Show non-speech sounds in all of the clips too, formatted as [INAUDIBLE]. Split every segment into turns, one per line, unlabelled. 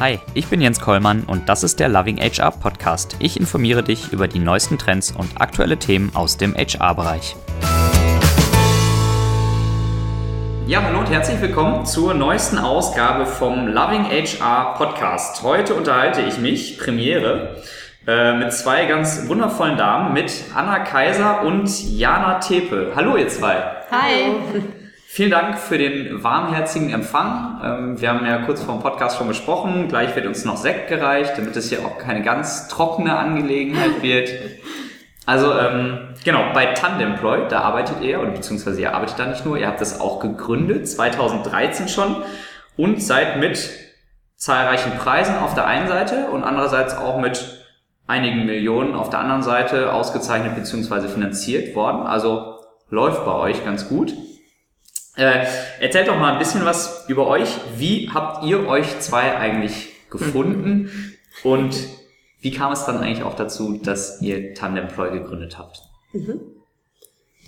Hi, ich bin Jens Kollmann und das ist der Loving HR Podcast. Ich informiere dich über die neuesten Trends und aktuelle Themen aus dem HR-Bereich. Ja, hallo und herzlich willkommen zur neuesten Ausgabe vom Loving HR Podcast. Heute unterhalte ich mich, Premiere, äh, mit zwei ganz wundervollen Damen, mit Anna Kaiser und Jana Tepe. Hallo ihr zwei.
Hi.
Hallo. Vielen Dank für den warmherzigen Empfang. Ähm, wir haben ja kurz vor dem Podcast schon gesprochen. Gleich wird uns noch Sekt gereicht, damit es hier auch keine ganz trockene Angelegenheit wird. Also ähm, genau, bei Tandemploy, da arbeitet ihr, oder beziehungsweise ihr arbeitet da nicht nur, ihr habt das auch gegründet, 2013 schon und seid mit zahlreichen Preisen auf der einen Seite und andererseits auch mit einigen Millionen auf der anderen Seite ausgezeichnet beziehungsweise finanziert worden. Also läuft bei euch ganz gut. Äh, erzählt doch mal ein bisschen was über euch. Wie habt ihr euch zwei eigentlich gefunden? Und wie kam es dann eigentlich auch dazu, dass ihr Tandemploy gegründet habt? Mhm.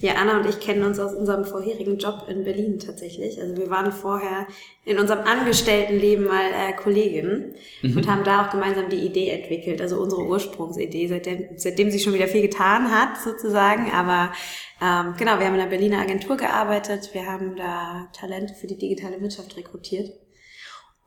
Ja, Anna und ich kennen uns aus unserem vorherigen Job in Berlin tatsächlich. Also wir waren vorher in unserem Angestelltenleben mal äh, Kolleginnen mhm. und haben da auch gemeinsam die Idee entwickelt, also unsere Ursprungsidee, seitdem, seitdem sich schon wieder viel getan hat sozusagen. Aber ähm, genau, wir haben in einer Berliner Agentur gearbeitet, wir haben da Talente für die digitale Wirtschaft rekrutiert.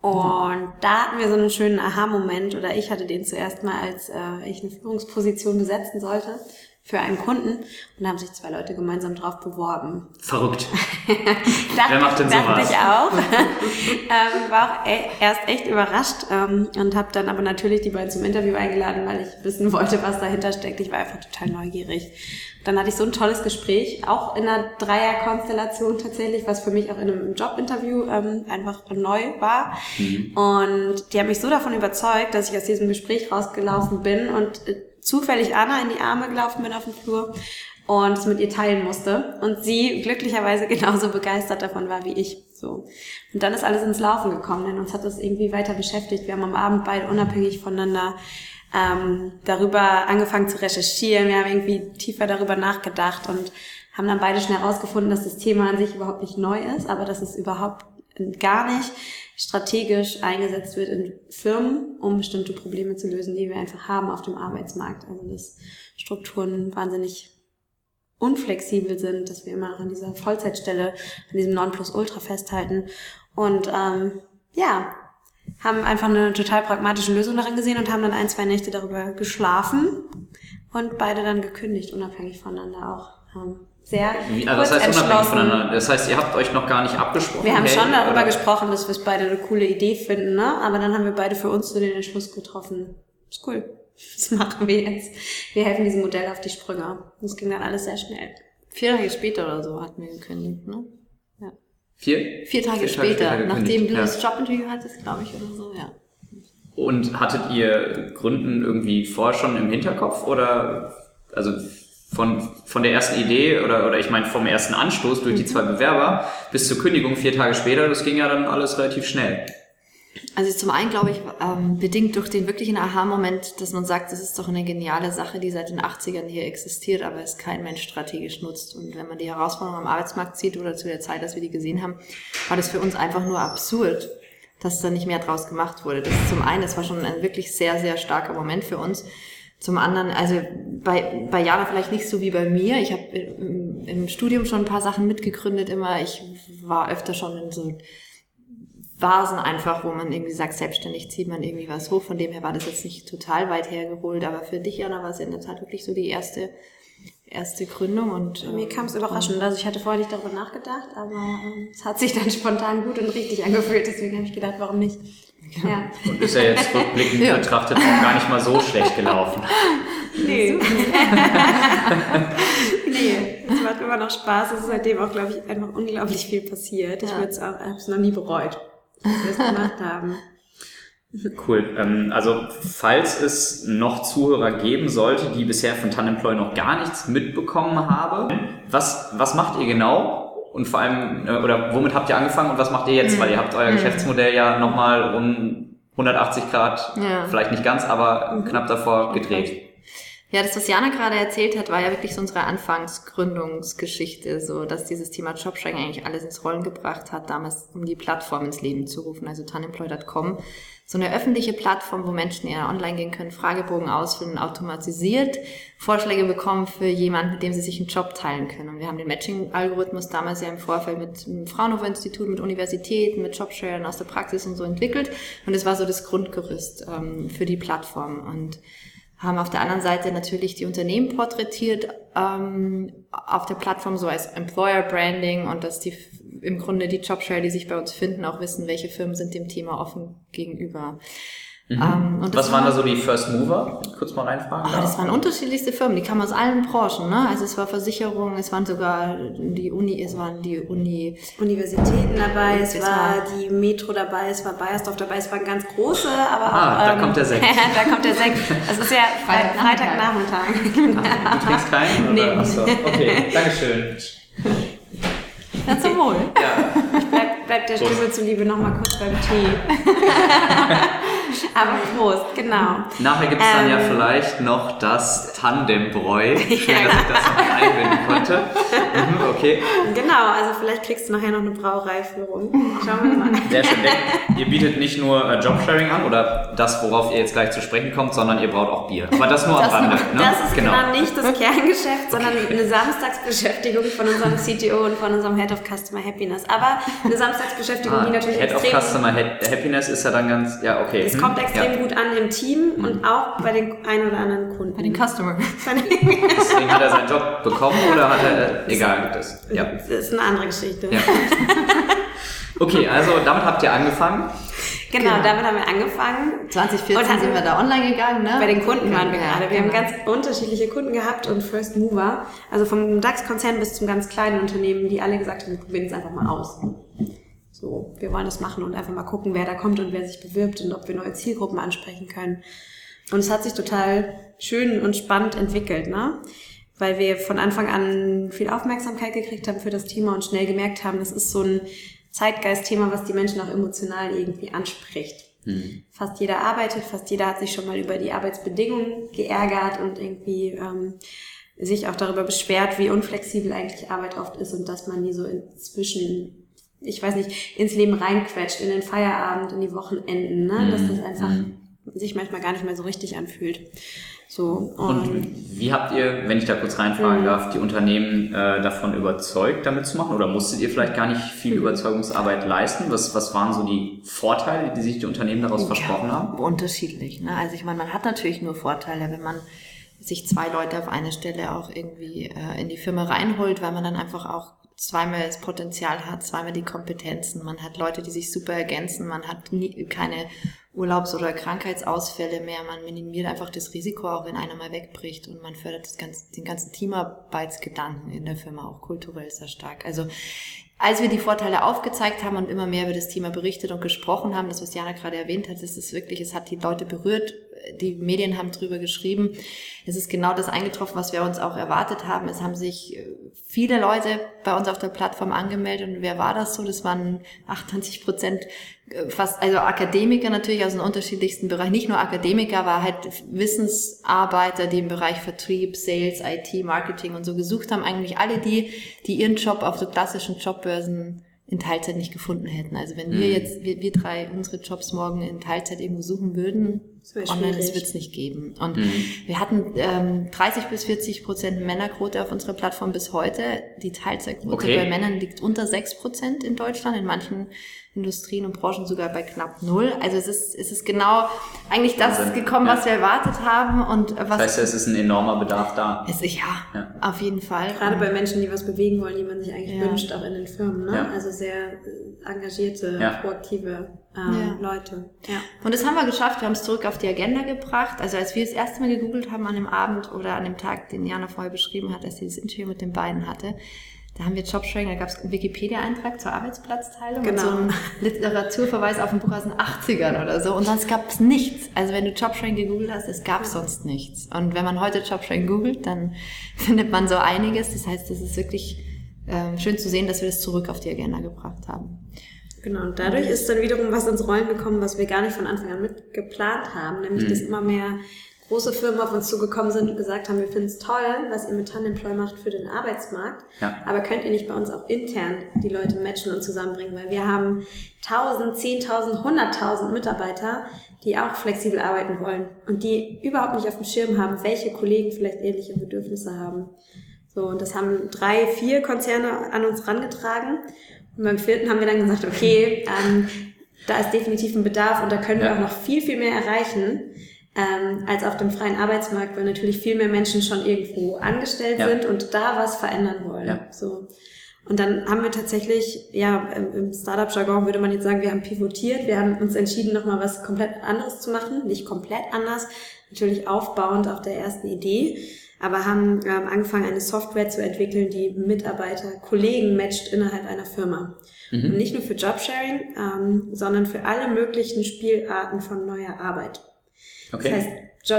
Und da hatten wir so einen schönen Aha-Moment, oder ich hatte den zuerst mal, als äh, ich eine Führungsposition besetzen sollte für einen Kunden und da haben sich zwei Leute gemeinsam drauf beworben.
Verrückt. [LAUGHS]
dachte, Wer macht denn sowas? Dachte ich auch. [LAUGHS] ähm, war auch e erst echt überrascht ähm, und habe dann aber natürlich die beiden zum Interview eingeladen, weil ich wissen wollte, was dahinter steckt. Ich war einfach total neugierig. Dann hatte ich so ein tolles Gespräch, auch in einer Dreierkonstellation tatsächlich, was für mich auch in einem Jobinterview ähm, einfach neu war. Mhm. Und die haben mich so davon überzeugt, dass ich aus diesem Gespräch rausgelaufen bin und äh, zufällig Anna in die Arme gelaufen bin auf dem Flur und es mit ihr teilen musste und sie glücklicherweise [LAUGHS] genauso begeistert davon war wie ich. So. Und dann ist alles ins Laufen gekommen, denn uns hat das irgendwie weiter beschäftigt. Wir haben am Abend beide unabhängig voneinander ähm, darüber angefangen zu recherchieren. Wir haben irgendwie tiefer darüber nachgedacht und haben dann beide schnell herausgefunden, dass das Thema an sich überhaupt nicht neu ist, aber dass es überhaupt gar nicht strategisch eingesetzt wird in Firmen, um bestimmte Probleme zu lösen, die wir einfach haben auf dem Arbeitsmarkt. Also dass Strukturen wahnsinnig unflexibel sind, dass wir immer an dieser Vollzeitstelle, an diesem Nonplusultra festhalten. Und ähm, ja, haben einfach eine total pragmatische Lösung darin gesehen und haben dann ein, zwei Nächte darüber geschlafen und beide dann gekündigt, unabhängig voneinander auch. Ähm, sehr
Wie, also das heißt unabhängig voneinander. Das heißt, ihr habt euch noch gar nicht abgesprochen.
Wir haben hey, schon darüber oder? gesprochen, dass wir es beide eine coole Idee finden, ne? Aber dann haben wir beide für uns so den Entschluss getroffen. Ist cool. [LAUGHS] Das machen wir jetzt. Wir helfen diesem Modell auf die Sprünge. Das ging dann alles sehr schnell.
Vier Tage später oder so hatten wir gekündigt, ne?
Ja. Vier?
Vier Tage Vier später, Tage später nachdem du ja. das Jobinterview hattest, glaube ich, oder so, ja.
Und hattet ihr Gründen irgendwie vorher schon im Hinterkopf oder also von, von der ersten Idee oder, oder ich meine vom ersten Anstoß durch die mhm. zwei Bewerber bis zur Kündigung vier Tage später, das ging ja dann alles relativ schnell.
Also zum einen glaube ich, ähm, bedingt durch den wirklichen Aha-Moment, dass man sagt, das ist doch eine geniale Sache, die seit den 80ern hier existiert, aber es kein Mensch strategisch nutzt. Und wenn man die Herausforderungen am Arbeitsmarkt sieht oder zu der Zeit, dass wir die gesehen haben, war das für uns einfach nur absurd, dass da nicht mehr draus gemacht wurde. Das ist zum einen, das war schon ein wirklich sehr, sehr starker Moment für uns. Zum anderen, also bei, bei Jana vielleicht nicht so wie bei mir. Ich habe im, im, Studium schon ein paar Sachen mitgegründet immer. Ich war öfter schon in so Vasen einfach, wo man irgendwie sagt, selbstständig zieht man irgendwie was hoch. Von dem her war das jetzt nicht total weit hergeholt. Aber für dich, Jana, war es in der Tat wirklich so die erste erste Gründung und
mir kam es überraschend. Also ich hatte vorher nicht darüber nachgedacht, aber ähm, es hat sich dann [LAUGHS] spontan gut und richtig angefühlt. Deswegen habe ich gedacht, warum nicht?
Ja. Und ist ja jetzt rückblickend ja. betrachtet auch gar nicht mal so schlecht gelaufen. [LAUGHS]
Nee. [LAUGHS] nee, es macht immer noch Spaß. Es ist seitdem auch, glaube ich, einfach unglaublich viel passiert. Ich würde es auch, habe es noch nie bereut, dass wir es gemacht haben.
Cool. Ähm, also falls es noch Zuhörer geben sollte, die bisher von Tandemploy noch gar nichts mitbekommen haben, was, was macht ihr genau? Und vor allem, äh, oder womit habt ihr angefangen und was macht ihr jetzt? Mhm. Weil ihr habt euer mhm. Geschäftsmodell ja nochmal um 180 Grad, ja. vielleicht nicht ganz, aber mhm. knapp davor gedreht.
Ja, das, was Jana gerade erzählt hat, war ja wirklich so unsere Anfangsgründungsgeschichte, so dass dieses Thema Jobsharing eigentlich alles ins Rollen gebracht hat, damals um die Plattform ins Leben zu rufen, also tanemploy.com. So eine öffentliche Plattform, wo Menschen eher online gehen können, Fragebogen ausfüllen, automatisiert Vorschläge bekommen für jemanden, mit dem sie sich einen Job teilen können. Und wir haben den Matching-Algorithmus damals ja im Vorfeld mit dem Fraunhofer-Institut, mit Universitäten, mit Jobsharern aus der Praxis und so entwickelt. Und es war so das Grundgerüst ähm, für die Plattform. Und haben auf der anderen Seite natürlich die Unternehmen porträtiert ähm, auf der Plattform so als Employer Branding und dass die im Grunde die Jobshare, die sich bei uns finden, auch wissen, welche Firmen sind dem Thema offen gegenüber.
Mhm. Um, ähm, Was waren da so die First Mover? Kurz mal reinfragen.
Oh, das waren unterschiedlichste Firmen, die kamen aus allen Branchen. Ne? Also es war Versicherung, es waren sogar die Uni, es waren die Uni
Universitäten dabei, es, es war, war die Metro dabei, es war Bayersdorf dabei, es waren ganz große, aber
ah, auch, da ähm, kommt der Sekt. [LAUGHS]
da kommt der Sekt. Es ist ja [LAUGHS] Freitagnachmittag.
Freitag du trinkst keinen? [LAUGHS] Nee. Achso, okay, Dankeschön.
Ja, zum Wohl. Ja. Ich bleib, bleib der Stimme zuliebe noch mal kurz beim Tee. [LAUGHS] Aber Prost, genau.
Nachher gibt es dann ja ähm. vielleicht noch das Tandembräu. Schön, [LAUGHS] ja. dass ich das noch einbinden konnte. Mhm, okay.
Genau, also vielleicht kriegst du nachher noch eine Brauereiführung. Schauen wir mal.
Sehr schön. Ihr bietet nicht nur äh, Jobsharing an oder das, worauf ihr jetzt gleich zu sprechen kommt, sondern ihr braut auch Bier. Aber das nur am Rande. [LAUGHS] Ne?
Das ist genau. genau nicht das Kerngeschäft, sondern eine Samstagsbeschäftigung von unserem CTO und von unserem Head of Customer Happiness. Aber eine Samstagsbeschäftigung, ah, die natürlich
Head of Customer Happiness ist ja dann ganz, ja okay.
Es kommt extrem ja. gut an im Team mhm. und auch bei den ein oder anderen Kunden.
Bei den Customers. [LAUGHS]
Deswegen hat er seinen Job bekommen oder hat er, [LAUGHS] egal, das,
ja. Das ist eine andere Geschichte. Ja. [LAUGHS]
Okay, also damit habt ihr angefangen.
Genau, genau, damit haben wir angefangen.
2014 sind wir da online gegangen, ne?
Bei den Kunden waren wir ja, gerade. Wir genau. haben ganz unterschiedliche Kunden gehabt und First Mover, also vom DAX-Konzern bis zum ganz kleinen Unternehmen, die alle gesagt haben, wir probieren es einfach mal aus. So, wir wollen das machen und einfach mal gucken, wer da kommt und wer sich bewirbt und ob wir neue Zielgruppen ansprechen können. Und es hat sich total schön und spannend entwickelt, ne? Weil wir von Anfang an viel Aufmerksamkeit gekriegt haben für das Thema und schnell gemerkt haben, das ist so ein Zeitgeistthema, was die Menschen auch emotional irgendwie anspricht. Mhm. Fast jeder arbeitet, fast jeder hat sich schon mal über die Arbeitsbedingungen geärgert und irgendwie ähm, sich auch darüber beschwert, wie unflexibel eigentlich Arbeit oft ist und dass man nie so inzwischen, ich weiß nicht, ins Leben reinquetscht, in den Feierabend, in die Wochenenden, ne? Mhm. dass das einfach mhm. sich manchmal gar nicht mehr so richtig anfühlt. So,
und, und, wie habt ihr, wenn ich da kurz reinfragen mhm. darf, die Unternehmen äh, davon überzeugt, damit zu machen? Oder musstet ihr vielleicht gar nicht viel mhm. Überzeugungsarbeit leisten? Was, was waren so die Vorteile, die sich die Unternehmen daraus ja, versprochen haben?
Unterschiedlich. Ne? Also ich meine, man hat natürlich nur Vorteile, wenn man sich zwei Leute auf eine Stelle auch irgendwie äh, in die Firma reinholt, weil man dann einfach auch zweimal das Potenzial hat, zweimal die Kompetenzen. Man hat Leute, die sich super ergänzen. Man hat nie, keine Urlaubs- oder Krankheitsausfälle mehr. Man minimiert einfach das Risiko, auch wenn einer mal wegbricht und man fördert das ganze, den ganzen Teamarbeitsgedanken in der Firma auch kulturell sehr stark. Also als wir die Vorteile aufgezeigt haben und immer mehr über das Thema berichtet und gesprochen haben, das was Jana gerade erwähnt hat, das ist wirklich, es hat die Leute berührt, die Medien haben drüber geschrieben. Es ist genau das eingetroffen, was wir uns auch erwartet haben. Es haben sich äh, viele Leute bei uns auf der Plattform angemeldet und wer war das so? Das waren 28 Prozent äh, fast, also Akademiker natürlich aus den unterschiedlichsten Bereichen, nicht nur Akademiker, aber halt Wissensarbeiter, die im Bereich Vertrieb, Sales, IT, Marketing und so gesucht haben. Eigentlich alle die, die ihren Job auf so klassischen Jobbörsen in Teilzeit nicht gefunden hätten. Also wenn mhm. wir jetzt, wir, wir drei unsere Jobs morgen in Teilzeit irgendwo suchen würden, das online, das wird es nicht geben. Und mhm. wir hatten ähm, 30 bis 40 Prozent Männerquote auf unserer Plattform bis heute. Die Teilzeitquote okay. bei Männern liegt unter 6 Prozent in Deutschland. In manchen Industrien und Branchen sogar bei knapp null. Also es ist, es ist genau eigentlich das Wahnsinn. gekommen, ja. was wir erwartet haben und was.
Das heißt, es ist ein enormer Bedarf da.
Ist, ja, ja, auf jeden Fall.
Gerade bei Menschen, die was bewegen wollen, die man sich eigentlich ja. wünscht, auch in den Firmen. Ne? Also sehr äh, engagierte, proaktive ähm, Leute. Ja.
Und das haben wir geschafft. Wir haben es zurück auf die Agenda gebracht. Also als wir das erste Mal gegoogelt haben an dem Abend oder an dem Tag, den Jana vorher beschrieben hat, als sie das Interview mit den beiden hatte, da haben wir Jobsharing, da gab es einen Wikipedia-Eintrag zur Arbeitsplatzteilung genau. und so einen Literaturverweis auf ein Buch aus den 80ern oder so. Und sonst gab es nichts. Also wenn du Jobsharing gegoogelt hast, es gab sonst nichts. Und wenn man heute Jobsharing googelt, dann [LAUGHS] findet man so einiges. Das heißt, es ist wirklich äh, schön zu sehen, dass wir das zurück auf die Agenda gebracht haben.
Genau, und dadurch ist dann wiederum was ins Rollen gekommen, was wir gar nicht von Anfang an mitgeplant haben, nämlich mhm. dass immer mehr große Firmen auf uns zugekommen sind und gesagt haben, wir finden es toll, was ihr mit Tandemploy macht für den Arbeitsmarkt. Ja. Aber könnt ihr nicht bei uns auch intern die Leute matchen und zusammenbringen? Weil wir haben 1000, 10.000, 100.000 Mitarbeiter, die auch flexibel arbeiten wollen und die überhaupt nicht auf dem Schirm haben, welche Kollegen vielleicht ähnliche Bedürfnisse haben. So, und das haben drei, vier Konzerne an uns rangetragen. Und beim vierten haben wir dann gesagt, okay, ähm, da ist definitiv ein Bedarf und da können ja. wir auch noch viel, viel mehr erreichen ähm, als auf dem freien Arbeitsmarkt, weil natürlich viel mehr Menschen schon irgendwo angestellt ja. sind und da was verändern wollen. Ja. So. Und dann haben wir tatsächlich, ja, im Startup-Jargon würde man jetzt sagen, wir haben pivotiert, wir haben uns entschieden, nochmal was komplett anderes zu machen, nicht komplett anders, natürlich aufbauend auf der ersten Idee, aber haben ähm, angefangen, eine Software zu entwickeln, die Mitarbeiter, Kollegen matcht innerhalb einer Firma. Mhm. Und nicht nur für Jobsharing, ähm, sondern für alle möglichen Spielarten von neuer Arbeit. Okay. Das heißt,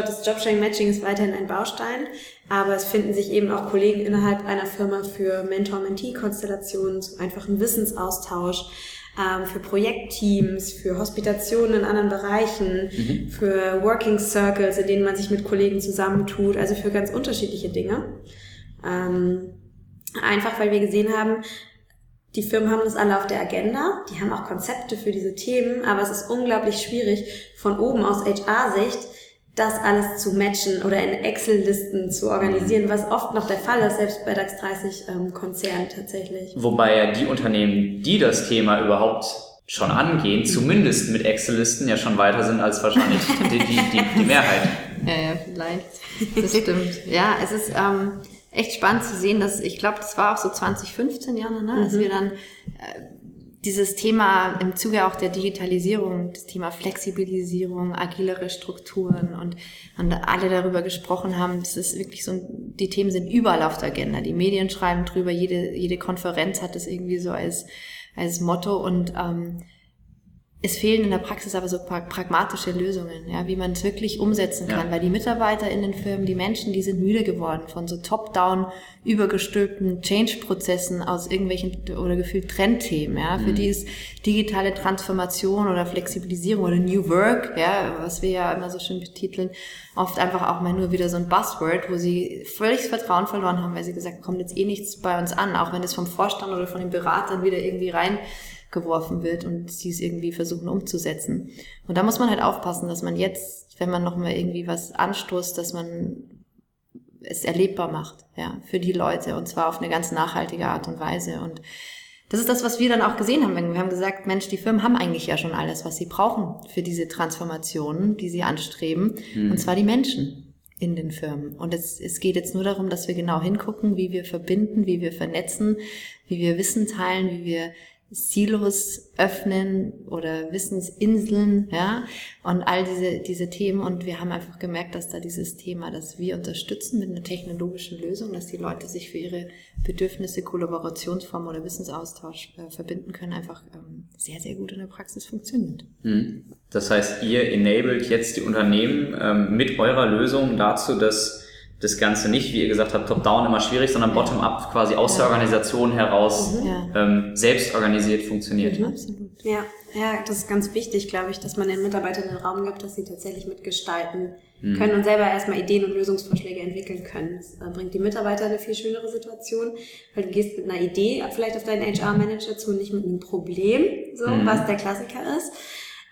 das Jobsharing-Matching ist weiterhin ein Baustein, aber es finden sich eben auch Kollegen innerhalb einer Firma für Mentor-Mentee-Konstellationen, zum einfachen Wissensaustausch, ähm, für Projektteams, für Hospitationen in anderen Bereichen, mhm. für Working Circles, in denen man sich mit Kollegen zusammentut, also für ganz unterschiedliche Dinge. Ähm, einfach weil wir gesehen haben, die Firmen haben das alle auf der Agenda, die haben auch Konzepte für diese Themen, aber es ist unglaublich schwierig, von oben aus HR-Sicht das alles zu matchen oder in Excel-Listen zu organisieren, was oft noch der Fall ist, selbst bei DAX 30 ähm, Konzernen tatsächlich.
Wobei ja die Unternehmen, die das Thema überhaupt schon angehen, zumindest mit Excel-Listen ja schon weiter sind als wahrscheinlich [LAUGHS] die, die, die, die Mehrheit.
Ja, ja, vielleicht. Das stimmt. Ja, es ist ähm, echt spannend zu sehen, dass ich glaube, das war auch so 2015, Jana, ne, mhm. als wir dann äh, dieses Thema im Zuge auch der Digitalisierung, das Thema Flexibilisierung, agilere Strukturen und, und alle darüber gesprochen haben, das ist wirklich so, die Themen sind überall auf der Agenda. Die Medien schreiben drüber, jede, jede Konferenz hat das irgendwie so als, als Motto und ähm, es fehlen in der Praxis aber so pragmatische Lösungen, ja, wie man es wirklich umsetzen kann, ja. weil die Mitarbeiter in den Firmen, die Menschen, die sind müde geworden von so top-down übergestülpten Change-Prozessen aus irgendwelchen oder gefühlt Trendthemen, ja, für mhm. die ist digitale Transformation oder Flexibilisierung oder New Work, ja, was wir ja immer so schön betiteln, oft einfach auch mal nur wieder so ein Buzzword, wo sie völlig Vertrauen verloren haben, weil sie gesagt, kommt jetzt eh nichts bei uns an, auch wenn es vom Vorstand oder von den Beratern wieder irgendwie rein geworfen wird und sie es irgendwie versuchen umzusetzen. Und da muss man halt aufpassen, dass man jetzt, wenn man nochmal irgendwie was anstoßt, dass man es erlebbar macht, ja, für die Leute und zwar auf eine ganz nachhaltige Art und Weise. Und das ist das, was wir dann auch gesehen haben. Wir haben gesagt, Mensch, die Firmen haben eigentlich ja schon alles, was sie brauchen für diese Transformationen, die sie anstreben, mhm. und zwar die Menschen in den Firmen. Und es, es geht jetzt nur darum, dass wir genau hingucken, wie wir verbinden, wie wir vernetzen, wie wir Wissen teilen, wie wir Silos öffnen oder Wissensinseln, ja, und all diese, diese Themen. Und wir haben einfach gemerkt, dass da dieses Thema, das wir unterstützen mit einer technologischen Lösung, dass die Leute sich für ihre Bedürfnisse, Kollaborationsform oder Wissensaustausch äh, verbinden können, einfach ähm, sehr, sehr gut in der Praxis funktioniert.
Hm. Das heißt, ihr enabled jetzt die Unternehmen ähm, mit eurer Lösung dazu, dass das Ganze nicht, wie ihr gesagt habt, top-down immer schwierig, sondern bottom-up quasi aus der Organisation heraus mhm. ähm, selbst organisiert funktioniert.
Mhm, absolut. Ja, ja, das ist ganz wichtig, glaube ich, dass man den Mitarbeitern den Raum gibt, dass sie tatsächlich mitgestalten mhm. können und selber erstmal Ideen und Lösungsvorschläge entwickeln können. Das äh, bringt die Mitarbeiter eine viel schönere Situation, weil du gehst mit einer Idee vielleicht auf deinen HR-Manager zu, nicht mit einem Problem, so, mhm. was der Klassiker ist.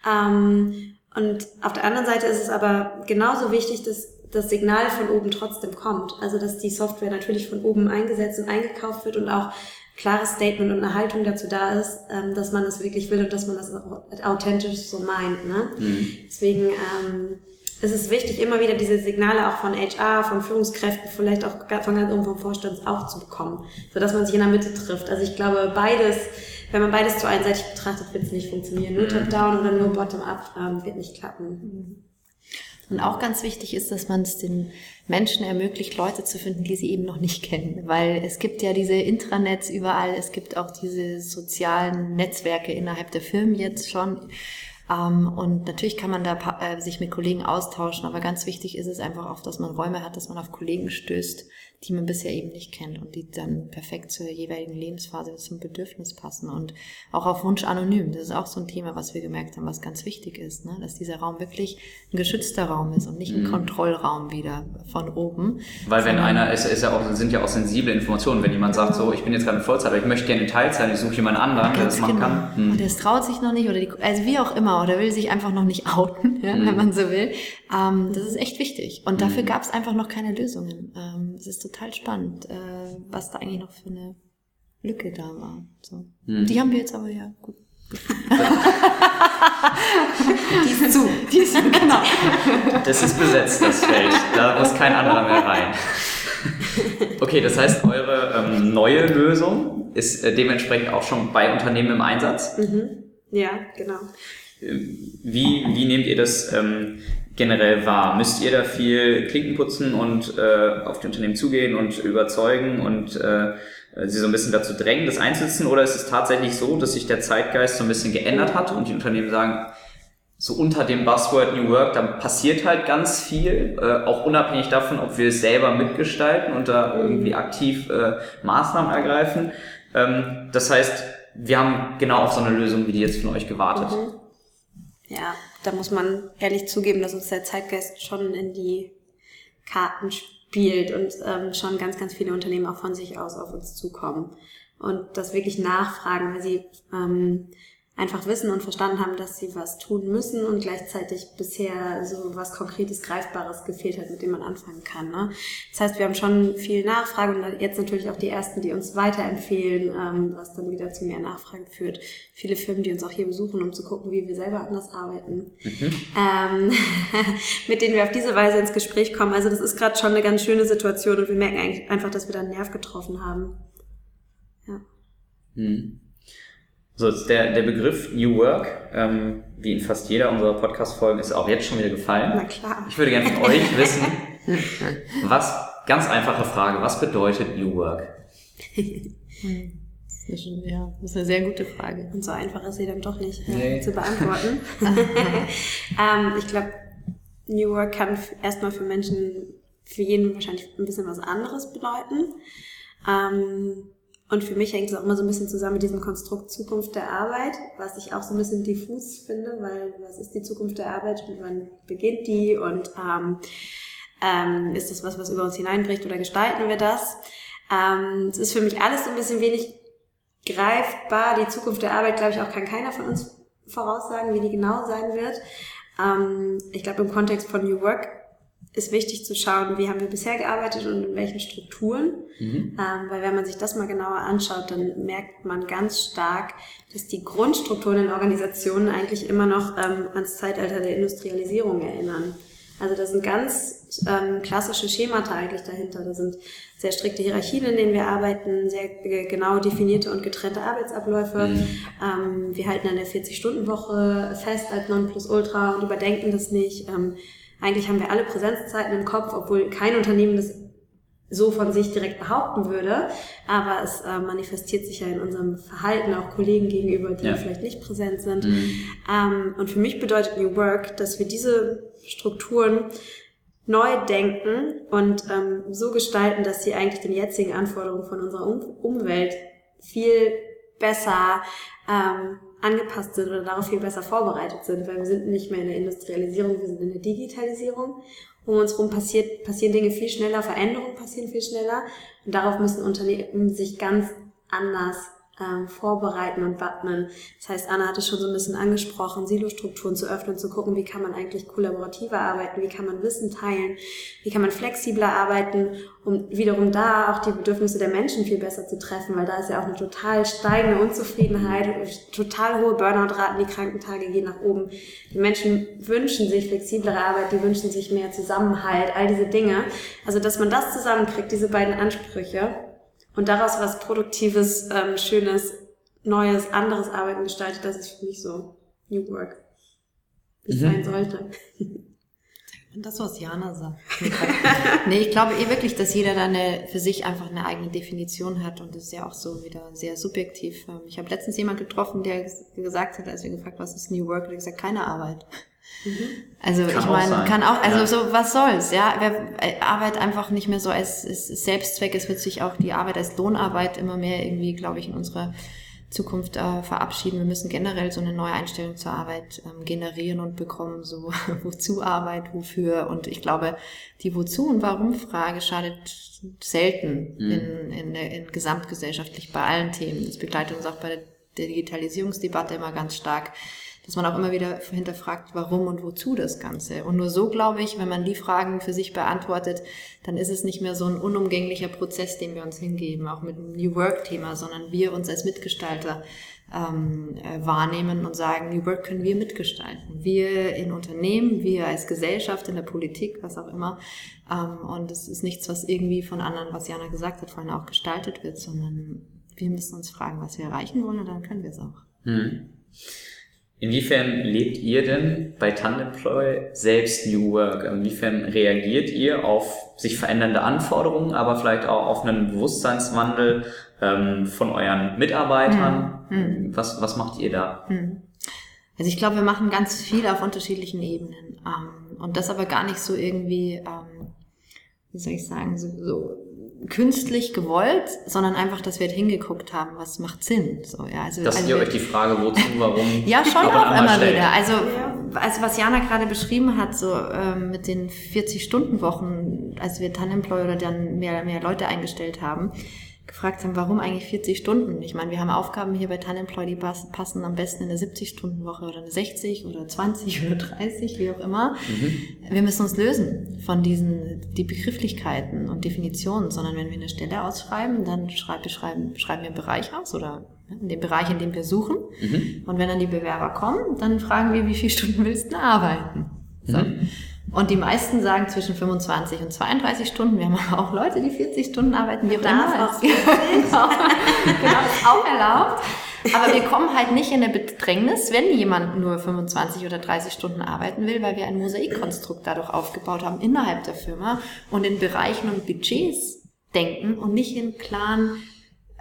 Ähm, und auf der anderen Seite ist es aber genauso wichtig, dass das Signal von oben trotzdem kommt. Also dass die Software natürlich von oben eingesetzt und eingekauft wird und auch klares Statement und eine Haltung dazu da ist, ähm, dass man das wirklich will und dass man das authentisch so meint. Ne? Mhm. Deswegen ähm, ist es wichtig, immer wieder diese Signale auch von HR, von Führungskräften, vielleicht auch von ganz oben vom Vorstand auch zu bekommen, sodass man sich in der Mitte trifft. Also ich glaube, beides, wenn man beides zu einseitig betrachtet, wird es nicht funktionieren. Nur mhm. Top-Down oder nur Bottom-Up ähm, wird nicht klappen. Mhm.
Und auch ganz wichtig ist, dass man es den Menschen ermöglicht, Leute zu finden, die sie eben noch nicht [LAUGHS] kennen. Weil es gibt ja diese Intranets überall, es gibt auch diese sozialen Netzwerke innerhalb der Firmen jetzt schon. Ähm, und natürlich kann man da äh, sich mit Kollegen austauschen, aber ganz wichtig ist es einfach auch, dass man Räume hat, dass man auf Kollegen stößt, die man bisher eben nicht kennt und die dann perfekt zur jeweiligen Lebensphase, zum Bedürfnis passen und auch auf Wunsch anonym. Das ist auch so ein Thema, was wir gemerkt haben, was ganz wichtig ist, ne? dass dieser Raum wirklich ein geschützter Raum ist und nicht ein mhm. Kontrollraum wieder von oben.
Weil wenn einer, es ist ja auch, sind ja auch sensible Informationen, wenn jemand sagt, so, ich bin jetzt gerade in Vollzeit, aber ich möchte gerne in Teilzeit, ich suche jemand anderen, der das machen genau. kann.
Mhm. Und der traut sich noch nicht oder die, also wie auch immer, oder will sich einfach noch nicht outen, [LAUGHS] ja, mhm. wenn man so will. Ähm, das ist echt wichtig. Und dafür mhm. gab es einfach noch keine Lösungen. Ähm, es ist total spannend, äh, was da eigentlich noch für eine Lücke da war. So. Mhm. Die haben wir jetzt aber ja gut. [LAUGHS]
die ist zu. Die ist, genau.
Das ist besetzt, das Feld. Da muss kein anderer mehr rein. Okay, das heißt, eure ähm, neue Lösung ist äh, dementsprechend auch schon bei Unternehmen im Einsatz?
Mhm. Ja, genau.
Wie, wie nehmt ihr das ähm, generell wahr? Müsst ihr da viel Klinken putzen und äh, auf die Unternehmen zugehen und überzeugen und äh, sie so ein bisschen dazu drängen, das einzusetzen? Oder ist es tatsächlich so, dass sich der Zeitgeist so ein bisschen geändert hat und die Unternehmen sagen, so unter dem Buzzword New Work, da passiert halt ganz viel, äh, auch unabhängig davon, ob wir es selber mitgestalten und da irgendwie aktiv äh, Maßnahmen ergreifen. Ähm, das heißt, wir haben genau auf so eine Lösung wie die jetzt von euch gewartet. Mhm.
Ja, da muss man ehrlich zugeben, dass uns der Zeitgeist schon in die Karten spielt und ähm, schon ganz, ganz viele Unternehmen auch von sich aus auf uns zukommen und das wirklich nachfragen, weil sie ähm, einfach wissen und verstanden haben, dass sie was tun müssen und gleichzeitig bisher so was Konkretes, Greifbares gefehlt hat, mit dem man anfangen kann. Ne? Das heißt, wir haben schon viel Nachfrage und jetzt natürlich auch die ersten, die uns weiterempfehlen, ähm, was dann wieder zu mehr Nachfragen führt. Viele Firmen, die uns auch hier besuchen, um zu gucken, wie wir selber anders arbeiten, mhm. ähm, [LAUGHS] mit denen wir auf diese Weise ins Gespräch kommen. Also das ist gerade schon eine ganz schöne Situation und wir merken eigentlich einfach, dass wir da einen Nerv getroffen haben. Ja.
Mhm. So, der, der Begriff New Work, ähm, wie in fast jeder unserer Podcast-Folgen, ist auch jetzt schon wieder gefallen.
Na klar.
Ich würde gerne von euch [LAUGHS] wissen, was, ganz einfache Frage, was bedeutet New Work?
Das ist, ja, das ist eine sehr gute Frage.
Und so einfach ist sie dann doch nicht äh, nee. zu beantworten. [LAUGHS] [LAUGHS] ähm, ich glaube, New Work kann erstmal für Menschen, für jeden wahrscheinlich ein bisschen was anderes bedeuten. Ähm, und für mich hängt es auch immer so ein bisschen zusammen mit diesem Konstrukt Zukunft der Arbeit, was ich auch so ein bisschen diffus finde, weil was ist die Zukunft der Arbeit und wann beginnt die und ähm, ähm, ist das was, was über uns hineinbricht oder gestalten wir das? Ähm, es ist für mich alles so ein bisschen wenig greifbar. Die Zukunft der Arbeit, glaube ich, auch kann keiner von uns voraussagen, wie die genau sein wird. Ähm, ich glaube, im Kontext von New Work ist wichtig zu schauen, wie haben wir bisher gearbeitet und in welchen Strukturen. Mhm. Ähm, weil wenn man sich das mal genauer anschaut, dann merkt man ganz stark, dass die Grundstrukturen in Organisationen eigentlich immer noch ähm, ans Zeitalter der Industrialisierung erinnern. Also da sind ganz ähm, klassische Schemata eigentlich dahinter. Da sind sehr strikte Hierarchien, in denen wir arbeiten, sehr genau definierte und getrennte Arbeitsabläufe. Mhm. Ähm, wir halten an der 40-Stunden-Woche fest als Nonplusultra und überdenken das nicht. Ähm, eigentlich haben wir alle Präsenzzeiten im Kopf, obwohl kein Unternehmen das so von sich direkt behaupten würde, aber es äh, manifestiert sich ja in unserem Verhalten auch Kollegen gegenüber, die ja. vielleicht nicht präsent sind. Mhm. Ähm, und für mich bedeutet New Work, dass wir diese Strukturen neu denken und ähm, so gestalten, dass sie eigentlich den jetzigen Anforderungen von unserer um Umwelt viel besser ähm, angepasst sind oder darauf viel besser vorbereitet sind, weil wir sind nicht mehr in der Industrialisierung, wir sind in der Digitalisierung. Um uns herum passiert, passieren Dinge viel schneller, Veränderungen passieren viel schneller und darauf müssen Unternehmen sich ganz anders ähm, vorbereiten und wappnen. Das heißt, Anna hat es schon so ein bisschen angesprochen, Silostrukturen zu öffnen, zu gucken, wie kann man eigentlich kollaborativer arbeiten, wie kann man Wissen teilen, wie kann man flexibler arbeiten, um wiederum da auch die Bedürfnisse der Menschen viel besser zu treffen, weil da ist ja auch eine total steigende Unzufriedenheit, total hohe Burnout-Raten, die Krankentage gehen nach oben. Die Menschen wünschen sich flexiblere Arbeit, die wünschen sich mehr Zusammenhalt, all diese Dinge. Also, dass man das zusammenkriegt, diese beiden Ansprüche, und daraus was Produktives, ähm, Schönes, Neues, anderes Arbeiten gestaltet, das ist für mich so New Work, wie es mhm. sein sollte.
Das, was Jana sagt. [LAUGHS] nee, ich glaube eh wirklich, dass jeder da eine, für sich einfach eine eigene Definition hat und das ist ja auch so wieder sehr subjektiv. Ähm, ich habe letztens jemand getroffen, der gesagt hat, als wir gefragt, was ist New Work, hat er gesagt, keine Arbeit. Mhm. Also kann ich meine, kann auch, also ja. so was soll's, ja, wer äh, Arbeit einfach nicht mehr so als, als Selbstzweck, es wird sich auch die Arbeit als Lohnarbeit immer mehr irgendwie, glaube ich, in unserer Zukunft äh, verabschieden. Wir müssen generell so eine neue Einstellung zur Arbeit ähm, generieren und bekommen, so [LAUGHS] wozu Arbeit, wofür. Und ich glaube, die Wozu und Warum-Frage schadet selten mhm. in, in, in gesamtgesellschaftlich bei allen Themen. Das begleitet uns auch bei der Digitalisierungsdebatte immer ganz stark dass man auch immer wieder hinterfragt, warum und wozu das Ganze. Und nur so, glaube ich, wenn man die Fragen für sich beantwortet, dann ist es nicht mehr so ein unumgänglicher Prozess, den wir uns hingeben, auch mit dem New Work-Thema, sondern wir uns als Mitgestalter ähm, äh, wahrnehmen und sagen, New Work können wir mitgestalten. Wir in Unternehmen, wir als Gesellschaft, in der Politik, was auch immer. Ähm, und es ist nichts, was irgendwie von anderen, was Jana gesagt hat, vorhin auch gestaltet wird, sondern wir müssen uns fragen, was wir erreichen wollen und dann können wir es auch. Hm.
Inwiefern lebt ihr denn bei Tandemploy selbst New Work? Inwiefern reagiert ihr auf sich verändernde Anforderungen, aber vielleicht auch auf einen Bewusstseinswandel ähm, von euren Mitarbeitern? Hm. Was, was macht ihr da? Hm.
Also ich glaube, wir machen ganz viel auf unterschiedlichen Ebenen. Ähm, und das aber gar nicht so irgendwie, ähm, wie soll ich sagen, so, so künstlich gewollt, sondern einfach, dass wir halt hingeguckt haben, was macht Sinn. So, ja,
also, dass also ihr euch die Frage, wozu, warum. [LAUGHS]
ja, schon auch immer stellt. wieder. Also, also was Jana gerade beschrieben hat, so ähm, mit den 40-Stunden-Wochen, als wir Tanemploy oder dann mehr, mehr Leute eingestellt haben, gefragt haben, warum eigentlich 40 Stunden? Ich meine, wir haben Aufgaben hier bei Tanemploy, die passen am besten in eine 70-Stunden-Woche oder eine 60 oder 20 [LAUGHS] oder 30, wie auch immer. Mhm. Wir müssen uns lösen von diesen, die Begrifflichkeiten und Definitionen, sondern wenn wir eine Stelle ausschreiben, dann schreiben, schreiben, schreiben wir einen Bereich aus oder in dem Bereich, in dem wir suchen. Mhm. Und wenn dann die Bewerber kommen, dann fragen wir, wie viele Stunden willst du arbeiten? So. Mhm. Und die meisten sagen zwischen 25 und 32 Stunden. Wir haben aber auch Leute, die 40 Stunden arbeiten, auch immer. Auch [LAUGHS] genau, genau, ist auch erlaubt. Aber wir kommen halt nicht in eine Bedrängnis, wenn jemand nur 25 oder 30 Stunden arbeiten will, weil wir ein Mosaikkonstrukt dadurch aufgebaut haben innerhalb der Firma und in Bereichen und Budgets denken und nicht in klaren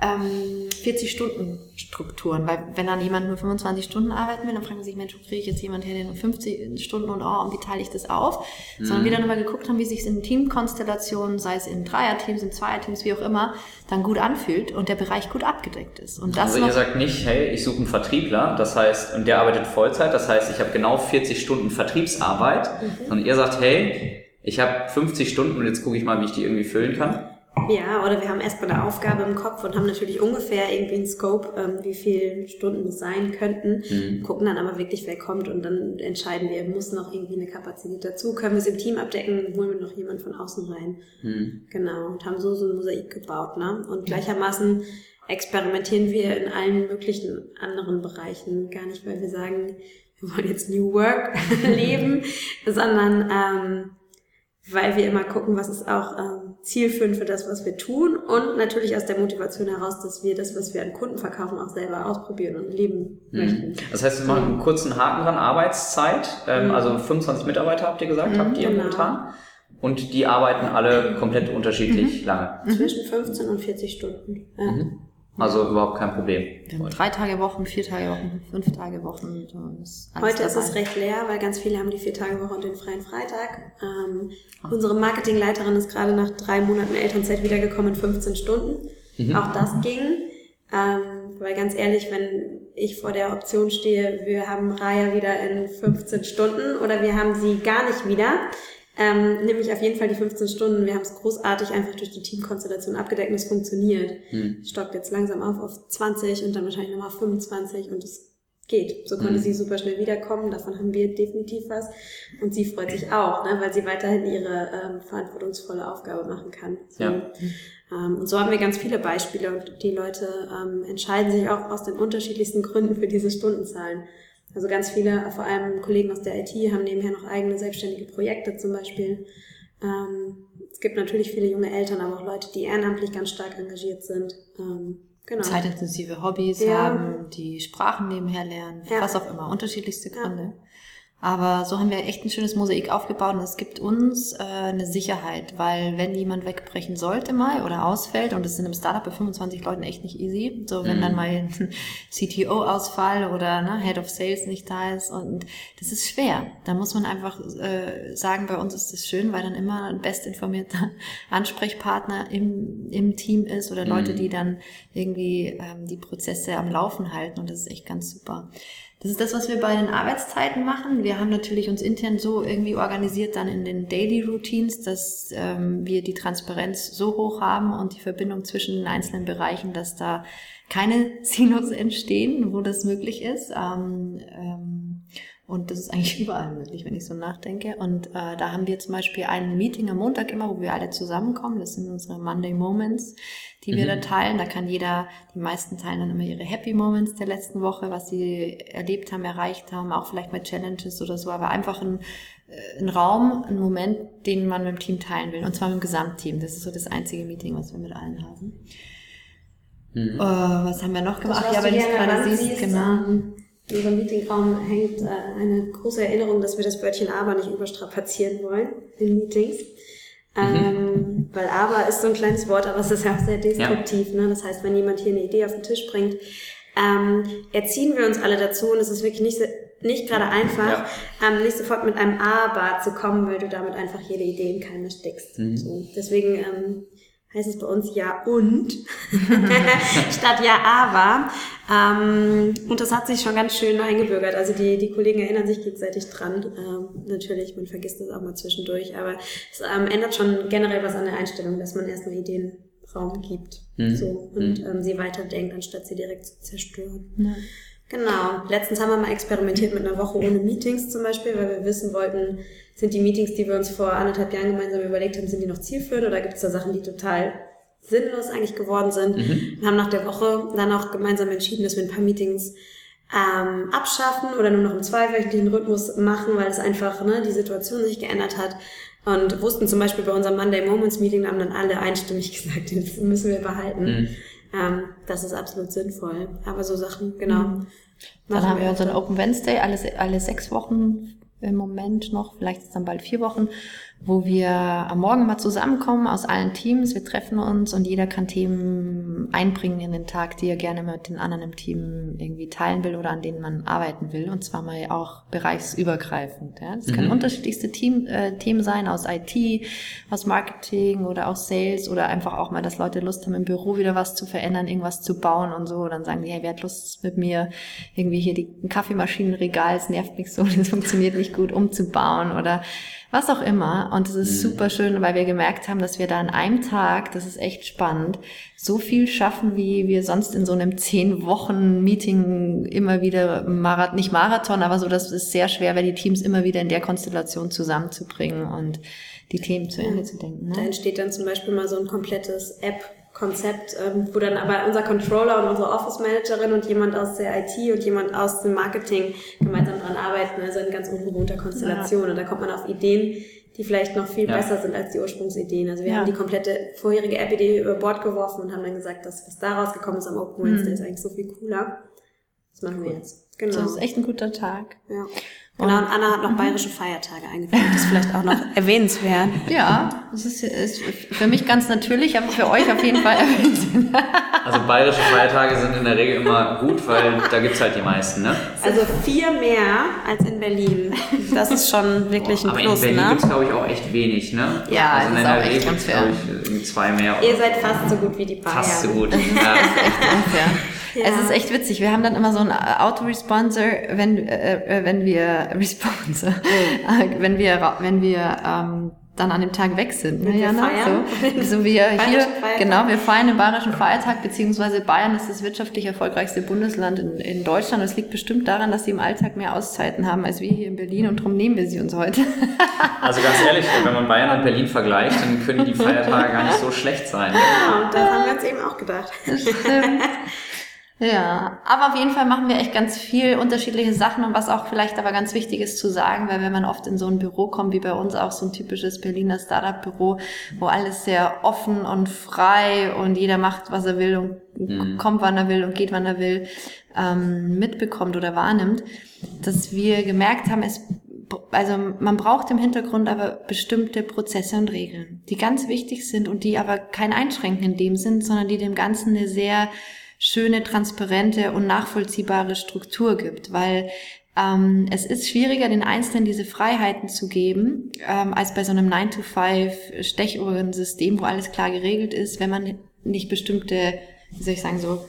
ähm, 40-Stunden-Strukturen, weil wenn dann jemand nur 25 Stunden arbeiten will, dann fragen sie sich, Mensch, wo kriege ich jetzt jemanden her, der nur 50 Stunden und oh, und wie teile ich das auf? Mhm. Sondern wir dann immer geguckt haben, wie sich es in Teamkonstellationen, sei es in Dreierteams, in Zweierteams, wie auch immer, dann gut anfühlt und der Bereich gut abgedeckt ist. Und
das also ihr sagt nicht, hey, ich suche einen Vertriebler, das heißt, und der arbeitet Vollzeit, das heißt, ich habe genau 40 Stunden Vertriebsarbeit, mhm. sondern ihr sagt, hey, ich habe 50 Stunden und jetzt gucke ich mal, wie ich die irgendwie füllen kann.
Ja, oder wir haben erstmal eine Aufgabe im Kopf und haben natürlich ungefähr irgendwie einen Scope, ähm, wie viele Stunden es sein könnten, mhm. gucken dann aber wirklich, wer kommt und dann entscheiden wir, muss noch irgendwie eine Kapazität dazu, können wir es im Team abdecken, holen wir noch jemand von außen rein. Mhm. Genau, und haben so so ein Mosaik gebaut. Ne? Und gleichermaßen experimentieren wir in allen möglichen anderen Bereichen, gar nicht, weil wir sagen, wir wollen jetzt New Work [LAUGHS] leben, [LAUGHS] sondern ähm, weil wir immer gucken, was ist auch ähm, zielführend für das, was wir tun und natürlich aus der Motivation heraus, dass wir das, was wir an Kunden verkaufen, auch selber ausprobieren und leben mhm. möchten.
Das heißt, wir machen einen kurzen Haken dran, Arbeitszeit, ähm, mhm. also 25 Mitarbeiter habt ihr gesagt, mhm, habt ihr genau. momentan. Und die arbeiten alle komplett unterschiedlich mhm. lange.
Zwischen 15 und 40 Stunden. Ja.
Also überhaupt kein Problem.
Wir haben drei Tage Wochen, vier Tage Wochen, fünf Tage Wochen.
Ist Heute dabei. ist es recht leer, weil ganz viele haben die vier Tage Woche und den freien Freitag. Ähm, unsere Marketingleiterin ist gerade nach drei Monaten Elternzeit wiedergekommen in 15 Stunden. Mhm. Auch das ging. Ähm, weil ganz ehrlich, wenn ich vor der Option stehe, wir haben Raya wieder in 15 Stunden oder wir haben sie gar nicht wieder, ähm, nehme ich auf jeden Fall die 15 Stunden. Wir haben es großartig einfach durch die Teamkonstellation abgedeckt und es funktioniert. Hm. Stockt jetzt langsam auf auf 20 und dann wahrscheinlich nochmal 25 und es geht. So konnte hm. sie super schnell wiederkommen. Davon haben wir definitiv was. Und sie freut sich auch, ne, weil sie weiterhin ihre ähm, verantwortungsvolle Aufgabe machen kann. So. Ja. Ähm, und so haben wir ganz viele Beispiele und die Leute ähm, entscheiden sich auch aus den unterschiedlichsten Gründen für diese Stundenzahlen. Also ganz viele, vor allem Kollegen aus der IT, haben nebenher noch eigene selbstständige Projekte zum Beispiel. Ähm, es gibt natürlich viele junge Eltern, aber auch Leute, die ehrenamtlich ganz stark engagiert sind. Ähm,
genau. Zeitintensive Hobbys ja. haben, die Sprachen nebenher lernen, ja. was auch immer, unterschiedlichste Gründe. Ja. Aber so haben wir echt ein schönes Mosaik aufgebaut und es gibt uns äh, eine Sicherheit, weil wenn jemand wegbrechen sollte mal oder ausfällt, und das sind im Startup bei 25 Leuten echt nicht easy, so wenn mhm. dann mal ein [LAUGHS] CTO-Ausfall oder ne, Head of Sales nicht da ist und das ist schwer. Da muss man einfach äh, sagen, bei uns ist das schön, weil dann immer ein bestinformierter [LAUGHS] Ansprechpartner im, im Team ist oder Leute, mhm. die dann irgendwie ähm, die Prozesse am Laufen halten und das ist echt ganz super. Das ist das, was wir bei den Arbeitszeiten machen. Wir haben natürlich uns intern so irgendwie organisiert dann in den Daily Routines, dass ähm, wir die Transparenz so hoch haben und die Verbindung zwischen den einzelnen Bereichen, dass da keine [LAUGHS] Sinus entstehen, wo das möglich ist. Ähm, ähm, und das ist eigentlich [LAUGHS] überall möglich, wenn ich so nachdenke. Und äh, da haben wir zum Beispiel ein Meeting am Montag immer, wo wir alle zusammenkommen. Das sind unsere Monday Moments, die wir mhm. da teilen. Da kann jeder, die meisten teilen dann immer ihre Happy Moments der letzten Woche, was sie erlebt haben, erreicht haben, auch vielleicht mit Challenges oder so, aber einfach ein, äh, ein Raum, ein Moment, den man mit dem Team teilen will. Und zwar mit dem Gesamtteam. Das ist so das einzige Meeting, was wir mit allen haben. Mhm. Uh, was haben wir noch gemacht?
Das, ja, wenn du gerade siehst, genau. In unserem Meetingraum hängt äh, eine große Erinnerung, dass wir das Wörtchen aber nicht überstrapazieren wollen in Meetings. Mhm. Ähm, weil aber ist so ein kleines Wort, aber es ist ja auch sehr destruktiv. Ja. Ne? Das heißt, wenn jemand hier eine Idee auf den Tisch bringt, ähm, erziehen wir uns alle dazu und es ist wirklich nicht, nicht gerade einfach, ja. ähm, nicht sofort mit einem Aber zu kommen, weil du damit einfach jede Idee in Keime steckst. Mhm. So, deswegen ähm, heißt es bei uns ja und [LAUGHS] statt ja aber. Ähm, und das hat sich schon ganz schön eingebürgert. Also die, die Kollegen erinnern sich gegenseitig dran. Ähm, natürlich, man vergisst das auch mal zwischendurch, aber es ähm, ändert schon generell was an der Einstellung, dass man erstmal Ideen Raum gibt mhm. so, und mhm. ähm, sie weiterdenkt, anstatt sie direkt zu zerstören. Ja. Genau. Letztens haben wir mal experimentiert mit einer Woche ohne Meetings zum Beispiel, weil wir wissen wollten, sind die Meetings, die wir uns vor anderthalb Jahren gemeinsam überlegt haben, sind die noch zielführend oder gibt es da Sachen, die total sinnlos eigentlich geworden sind? Mhm. Wir haben nach der Woche dann auch gemeinsam entschieden, dass wir ein paar Meetings ähm, abschaffen oder nur noch im zweiwöchentlichen Rhythmus machen, weil es einfach ne, die Situation sich geändert hat. Und wussten zum Beispiel bei unserem Monday Moments Meeting, haben dann alle einstimmig [LAUGHS] gesagt, das müssen wir behalten. Mhm. Ähm, das ist absolut sinnvoll. Aber so Sachen, genau. Mhm.
Dann haben wir unseren Open Wednesday alle, alle sechs Wochen im Moment noch, vielleicht ist dann bald vier Wochen, wo wir am Morgen mal zusammenkommen aus allen Teams. Wir treffen uns und jeder kann Themen einbringen in den Tag, die er gerne mit den anderen im Team irgendwie teilen will oder an denen man arbeiten will. Und zwar mal auch bereichsübergreifend. Ja. Das mhm. können unterschiedlichste Team, äh, Themen sein, aus IT, aus Marketing oder aus Sales oder einfach auch mal, dass Leute Lust haben, im Büro wieder was zu verändern, irgendwas zu bauen und so. Und dann sagen die, hey, wer hat Lust mit mir irgendwie hier die Kaffeemaschinenregal, es nervt mich so, [LAUGHS] das funktioniert nicht gut, umzubauen oder was auch immer. Und es ist mhm. super schön, weil wir gemerkt haben, dass wir da an einem Tag, das ist echt spannend, so viel schaffen, wie wir sonst in so einem zehn Wochen Meeting immer wieder Marathon, nicht Marathon, aber so, das ist sehr schwer, weil die Teams immer wieder in der Konstellation zusammenzubringen und die Themen zu Ende zu denken.
Ne? Da entsteht dann zum Beispiel mal so ein komplettes App Konzept, ähm, wo dann aber unser Controller und unsere Office Managerin und jemand aus der IT und jemand aus dem Marketing gemeinsam dran arbeiten, also in ganz ungewohnter Konstellation. Ja. Und da kommt man auf Ideen, die vielleicht noch viel ja. besser sind als die Ursprungsideen. Also wir ja. haben die komplette vorherige App-Idee über Bord geworfen und haben dann gesagt, dass was daraus gekommen ist am Open Wednesday mhm. ist eigentlich so viel cooler. Das machen wir jetzt.
Genau. Das ist echt ein guter Tag.
Ja. Genau, und Anna hat noch bayerische Feiertage eingeführt. Das ist vielleicht auch noch [LAUGHS] erwähnenswert.
Ja, das ist, ist für mich ganz natürlich, aber für euch auf jeden Fall [LAUGHS] erwähnenswert.
Also bayerische Feiertage sind in der Regel immer gut, weil da gibt's halt die meisten, ne?
Also vier mehr als in Berlin. Das ist schon wirklich ein aber Plus,
ne? in Berlin
ne?
gibt's glaube ich auch echt wenig, ne?
Ja,
also
in
ist
auch echt unfair.
Ich, zwei mehr.
Ihr seid fast so gut wie die Bayern.
Fast so gut. [LAUGHS] Das
ist
ja.
echt unfair. Ja. Es ist echt witzig. Wir haben dann immer so einen Autoresponsor, wenn, äh, äh, wenn wir [LAUGHS] Responsor, äh, wenn wir, wenn wir ähm, dann an dem Tag weg sind.
Ne, Jana?
So, so wie hier, genau, wir feiern den Bayerischen Feiertag, beziehungsweise Bayern ist das wirtschaftlich erfolgreichste Bundesland in, in Deutschland. Das liegt bestimmt daran, dass sie im Alltag mehr Auszeiten haben als wir hier in Berlin und darum nehmen wir sie uns heute. [LAUGHS]
Also ganz ehrlich, wenn man Bayern und Berlin vergleicht, dann können die Feiertage gar nicht so schlecht sein.
Genau, das haben wir uns eben auch gedacht. Das stimmt. [LAUGHS]
Ja, aber auf jeden Fall machen wir echt ganz viel unterschiedliche Sachen und was auch vielleicht aber ganz wichtig ist zu sagen, weil wenn man oft in so ein Büro kommt, wie bei uns auch so ein typisches Berliner Startup-Büro, wo alles sehr offen und frei und jeder macht, was er will und mhm. kommt, wann er will und geht, wann er will, ähm, mitbekommt oder wahrnimmt, dass wir gemerkt haben, es also man braucht im Hintergrund aber bestimmte Prozesse und Regeln, die ganz wichtig sind und die aber kein Einschränken in dem sind, sondern die dem Ganzen eine sehr schöne, transparente und nachvollziehbare Struktur gibt, weil ähm, es ist schwieriger, den Einzelnen diese Freiheiten zu geben, ähm, als bei so einem 9-to-5 Stechuhrensystem, wo alles klar geregelt ist, wenn man nicht bestimmte, wie soll ich sagen, so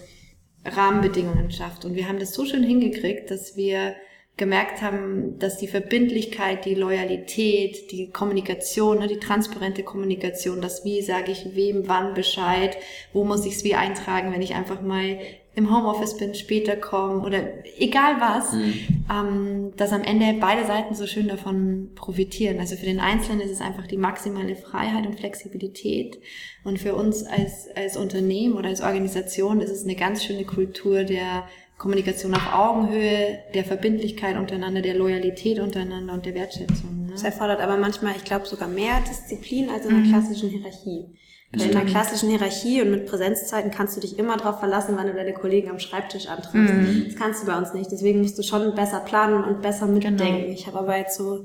Rahmenbedingungen schafft. Und wir haben das so schön hingekriegt, dass wir gemerkt haben, dass die Verbindlichkeit, die Loyalität, die Kommunikation, ne, die transparente Kommunikation, das wie sage ich wem wann Bescheid, wo muss ich es wie eintragen, wenn ich einfach mal im Homeoffice bin, später komme oder egal was, mhm. ähm, dass am Ende beide Seiten so schön davon profitieren. Also für den Einzelnen ist es einfach die maximale Freiheit und Flexibilität und für uns als, als Unternehmen oder als Organisation ist es eine ganz schöne Kultur der Kommunikation auf Augenhöhe, der Verbindlichkeit untereinander, der Loyalität untereinander und der Wertschätzung.
Ne? Das erfordert aber manchmal, ich glaube, sogar mehr Disziplin als in einer mhm. klassischen Hierarchie. In einer klassischen Hierarchie und mit Präsenzzeiten kannst du dich immer darauf verlassen, wann du deine Kollegen am Schreibtisch antriffst. Mhm. Das kannst du bei uns nicht. Deswegen musst du schon besser planen und besser mitdenken. Genau. Ich habe aber jetzt so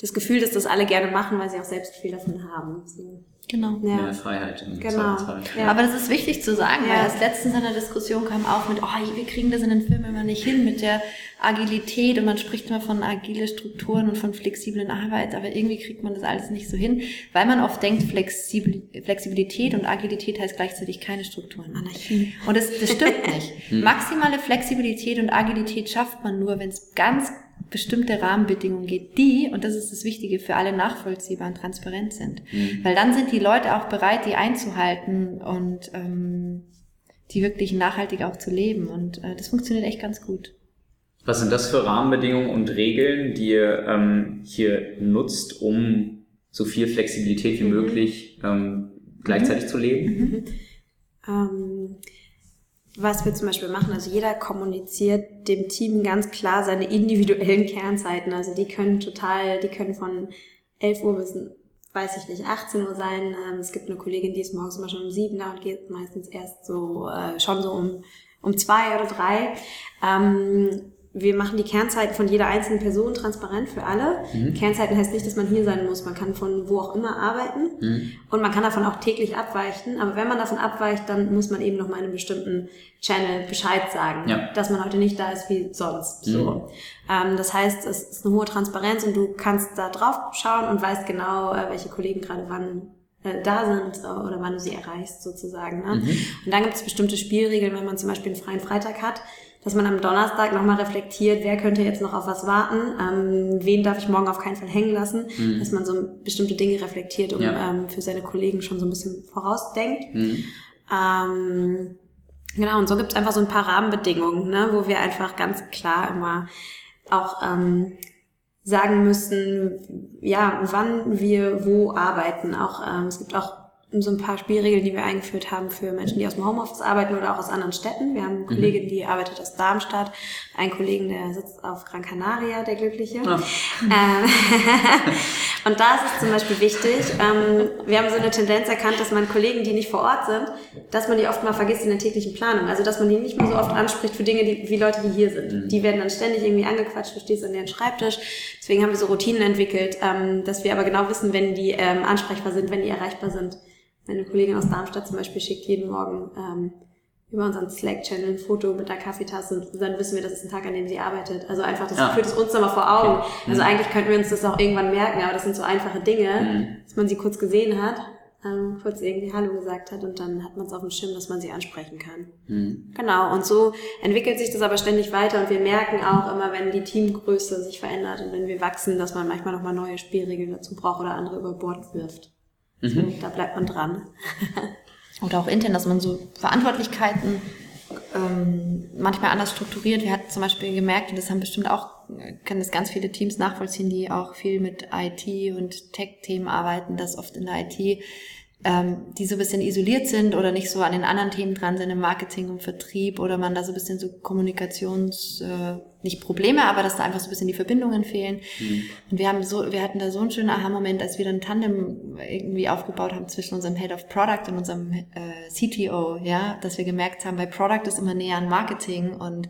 das Gefühl, dass das alle gerne machen, weil sie auch selbst viel davon haben. So.
Genau.
Ja. Mehr Freiheit im genau.
Ja. Aber das ist wichtig zu sagen, ja. weil das letztens in der Diskussion kam auch mit, oh, wir kriegen das in den Filmen immer nicht hin mit der Agilität und man spricht immer von agile Strukturen und von flexiblen Arbeit, aber irgendwie kriegt man das alles nicht so hin, weil man oft denkt, Flexibilität und Agilität heißt gleichzeitig keine Strukturen. Anarchie. Und das, das stimmt [LAUGHS] nicht. Hm. Maximale Flexibilität und Agilität schafft man nur, wenn es ganz bestimmte Rahmenbedingungen geht, die, und das ist das Wichtige, für alle nachvollziehbar und transparent sind. Mhm. Weil dann sind die Leute auch bereit, die einzuhalten und ähm, die wirklich nachhaltig auch zu leben. Und äh, das funktioniert echt ganz gut.
Was sind das für Rahmenbedingungen und Regeln, die ihr ähm, hier nutzt, um so viel Flexibilität wie mhm. möglich ähm, gleichzeitig mhm. zu leben? [LAUGHS]
Was wir zum Beispiel machen, also jeder kommuniziert dem Team ganz klar seine individuellen Kernzeiten. Also die können total, die können von 11 Uhr bis, weiß ich nicht, 18 Uhr sein. Ähm, es gibt eine Kollegin, die ist morgens immer schon um 7 da und geht meistens erst so, äh, schon so um, um zwei oder drei. Wir machen die Kernzeiten von jeder einzelnen Person transparent für alle. Mhm. Kernzeiten heißt nicht, dass man hier sein muss. Man kann von wo auch immer arbeiten mhm. und man kann davon auch täglich abweichen. Aber wenn man davon abweicht, dann muss man eben noch mal in einem bestimmten Channel Bescheid sagen, ja. dass man heute nicht da ist wie sonst. Mhm. So. Ähm, das heißt, es ist eine hohe Transparenz und du kannst da drauf schauen und weißt genau, äh, welche Kollegen gerade wann äh, da sind äh, oder wann du sie erreichst sozusagen. Ne? Mhm. Und dann gibt es bestimmte Spielregeln, wenn man zum Beispiel einen freien Freitag hat dass man am Donnerstag nochmal reflektiert, wer könnte jetzt noch auf was warten, ähm, wen darf ich morgen auf keinen Fall hängen lassen, mhm. dass man so bestimmte Dinge reflektiert und ja. ähm, für seine Kollegen schon so ein bisschen vorausdenkt. Mhm. Ähm, genau, und so gibt es einfach so ein paar Rahmenbedingungen, ne, wo wir einfach ganz klar immer auch ähm, sagen müssen, ja, wann wir wo arbeiten. Auch ähm, es gibt auch so ein paar Spielregeln, die wir eingeführt haben für Menschen, die aus dem Homeoffice arbeiten oder auch aus anderen Städten. Wir haben eine mhm. Kollegin, die arbeitet aus Darmstadt, einen Kollegen, der sitzt auf Gran Canaria, der Glückliche. Oh. [LAUGHS] [LAUGHS] Und da ist es zum Beispiel wichtig, ähm, wir haben so eine Tendenz erkannt, dass man Kollegen, die nicht vor Ort sind, dass man die oft mal vergisst in der täglichen Planung. Also dass man die nicht mehr so oft anspricht für Dinge, die, wie Leute, die hier sind. Mhm. Die werden dann ständig irgendwie angequatscht, du stehst an deren Schreibtisch. Deswegen haben wir so Routinen entwickelt, ähm, dass wir aber genau wissen, wenn die ansprechbar sind, wenn die erreichbar sind. Meine Kollegin aus Darmstadt zum Beispiel schickt jeden Morgen ähm, über unseren Slack-Channel ein Foto mit der Kaffeetasse und dann wissen wir, das ist ein Tag, an dem sie arbeitet. Also einfach, das ja. führt es uns nochmal vor Augen. Okay. Also mhm. eigentlich könnten wir uns das auch irgendwann merken, aber das sind so einfache Dinge, mhm. dass man sie kurz gesehen hat, ähm, kurz irgendwie Hallo gesagt hat und dann hat man es auf dem Schirm, dass man sie ansprechen kann. Mhm. Genau, und so entwickelt sich das aber ständig weiter und wir merken auch immer, wenn die Teamgröße sich verändert und wenn wir wachsen, dass man manchmal nochmal neue Spielregeln dazu braucht oder andere über Bord wirft. Mhm. Da bleibt man dran. [LAUGHS]
Oder auch intern, dass man so Verantwortlichkeiten ähm, manchmal anders strukturiert. Wir hatten zum Beispiel gemerkt, und das haben bestimmt auch, können das ganz viele Teams nachvollziehen, die auch viel mit IT und Tech-Themen arbeiten, dass oft in der IT ähm, die so ein bisschen isoliert sind oder nicht so an den anderen Themen dran sind im Marketing und Vertrieb oder man da so ein bisschen so Kommunikations, äh, nicht Probleme, aber dass da einfach so ein bisschen die Verbindungen fehlen. Mhm. Und wir haben so, wir hatten da so einen schönen Aha-Moment, als wir dann Tandem irgendwie aufgebaut haben zwischen unserem Head of Product und unserem äh, CTO, ja, dass wir gemerkt haben, bei Product ist immer näher an Marketing und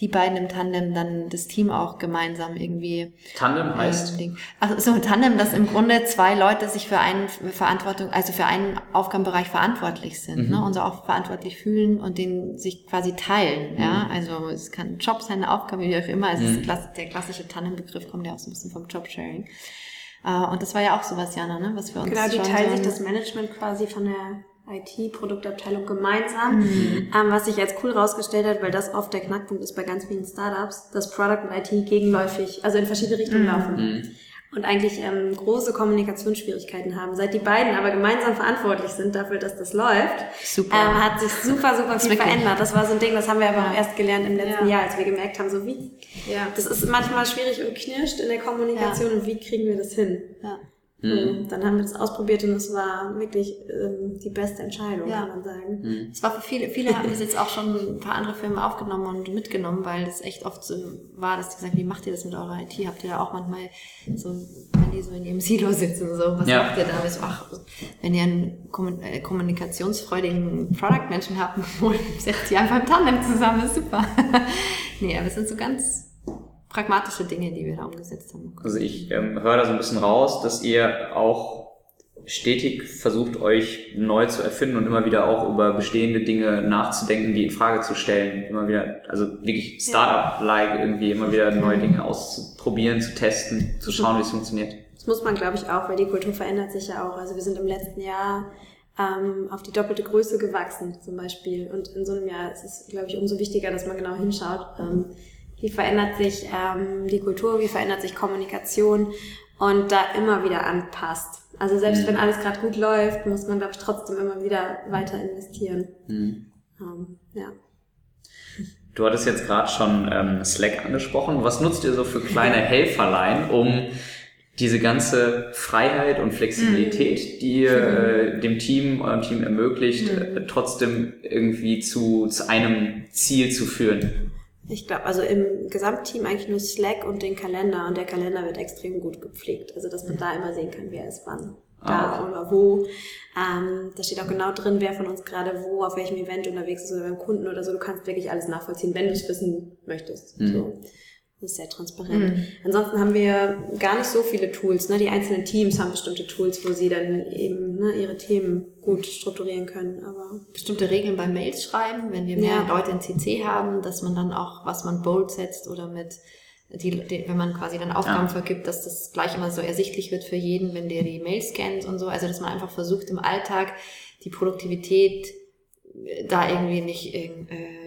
die beiden im Tandem dann das Team auch gemeinsam irgendwie.
Tandem heißt?
Ähm, also so Tandem, dass im Grunde zwei Leute sich für einen Verantwortung, also für einen Aufgabenbereich verantwortlich sind, mhm. ne, und so auch verantwortlich fühlen und den sich quasi teilen, mhm. ja. Also es kann ein Job sein, eine Aufgabe, wie auch immer. Also mhm. ist der klassische Tandem-Begriff kommt ja auch so ein bisschen vom Jobsharing. Uh, und das war ja auch sowas, Jana, ne, was wir uns
Genau, die teilen sich das Management quasi von der IT-Produktabteilung gemeinsam, mhm. ähm, was sich als cool rausgestellt hat, weil das oft der Knackpunkt ist bei ganz vielen Startups, dass Product und IT gegenläufig, also in verschiedene Richtungen mhm. laufen. Und eigentlich ähm, große Kommunikationsschwierigkeiten haben. Seit die beiden aber gemeinsam verantwortlich sind dafür, dass das läuft, super. Ähm, hat sich super, super viel verändert. Das war so ein Ding, das haben wir aber ja. auch erst gelernt im letzten ja. Jahr, als wir gemerkt haben, so wie, ja. das ist manchmal schwierig und knirscht in der Kommunikation und wie kriegen wir das hin? Ja. Mhm. Dann haben wir das ausprobiert und es war wirklich ähm, die beste Entscheidung, ja. kann man sagen.
Mhm. Es war für viele, viele haben das jetzt auch schon ein paar andere Filme aufgenommen und mitgenommen, weil das echt oft so war, dass die gesagt wie macht ihr das mit eurer IT? Habt ihr da auch manchmal so, wenn die so in ihrem Silo sitzen, so, was ja. macht ihr da? So, ach, wenn ihr einen äh, kommunikationsfreudigen Product-Menschen habt, [LAUGHS] setzt ihr einfach im Tandem zusammen, ist super. [LAUGHS] nee, aber es sind so ganz pragmatische Dinge, die wir da umgesetzt haben.
Also ich ähm, höre da so ein bisschen raus, dass ihr auch stetig versucht, euch neu zu erfinden und immer wieder auch über bestehende Dinge nachzudenken, die in Frage zu stellen. Immer wieder, also wirklich Startup-like irgendwie immer wieder neue Dinge auszuprobieren, zu testen, zu schauen, wie es funktioniert.
Das muss man, glaube ich, auch, weil die Kultur verändert sich ja auch. Also wir sind im letzten Jahr ähm, auf die doppelte Größe gewachsen, zum Beispiel. Und in so einem Jahr ist es, glaube ich, umso wichtiger, dass man genau hinschaut. Ähm, wie verändert sich ähm, die Kultur, wie verändert sich Kommunikation und da immer wieder anpasst. Also selbst mhm. wenn alles gerade gut läuft, muss man, glaube ich, trotzdem immer wieder weiter investieren. Mhm. Ähm, ja.
Du hattest jetzt gerade schon ähm, Slack angesprochen. Was nutzt ihr so für kleine Helferlein, um diese ganze Freiheit und Flexibilität, mhm. die ihr äh, dem Team, eurem Team ermöglicht, mhm. äh, trotzdem irgendwie zu, zu einem Ziel zu führen?
Ich glaube, also im Gesamtteam eigentlich nur Slack und den Kalender und der Kalender wird extrem gut gepflegt. Also dass man da immer sehen kann, wer ist wann da ah. oder wo. Ähm, da steht auch genau drin, wer von uns gerade wo, auf welchem Event unterwegs ist oder beim Kunden oder so. Du kannst wirklich alles nachvollziehen, wenn du es wissen möchtest. Mhm. So. Das ist sehr transparent. Mhm. Ansonsten haben wir gar nicht so viele Tools. Ne? Die einzelnen Teams haben bestimmte Tools, wo sie dann eben ne, ihre Themen gut strukturieren können. Aber
bestimmte Regeln beim Mails schreiben, wenn wir mehr ja. Leute in CC haben, dass man dann auch, was man bold setzt oder mit die, die, wenn man quasi dann Aufgaben ja. vergibt, dass das gleich immer so ersichtlich wird für jeden, wenn der die Mails scannt und so. Also dass man einfach versucht im Alltag die Produktivität da irgendwie nicht äh,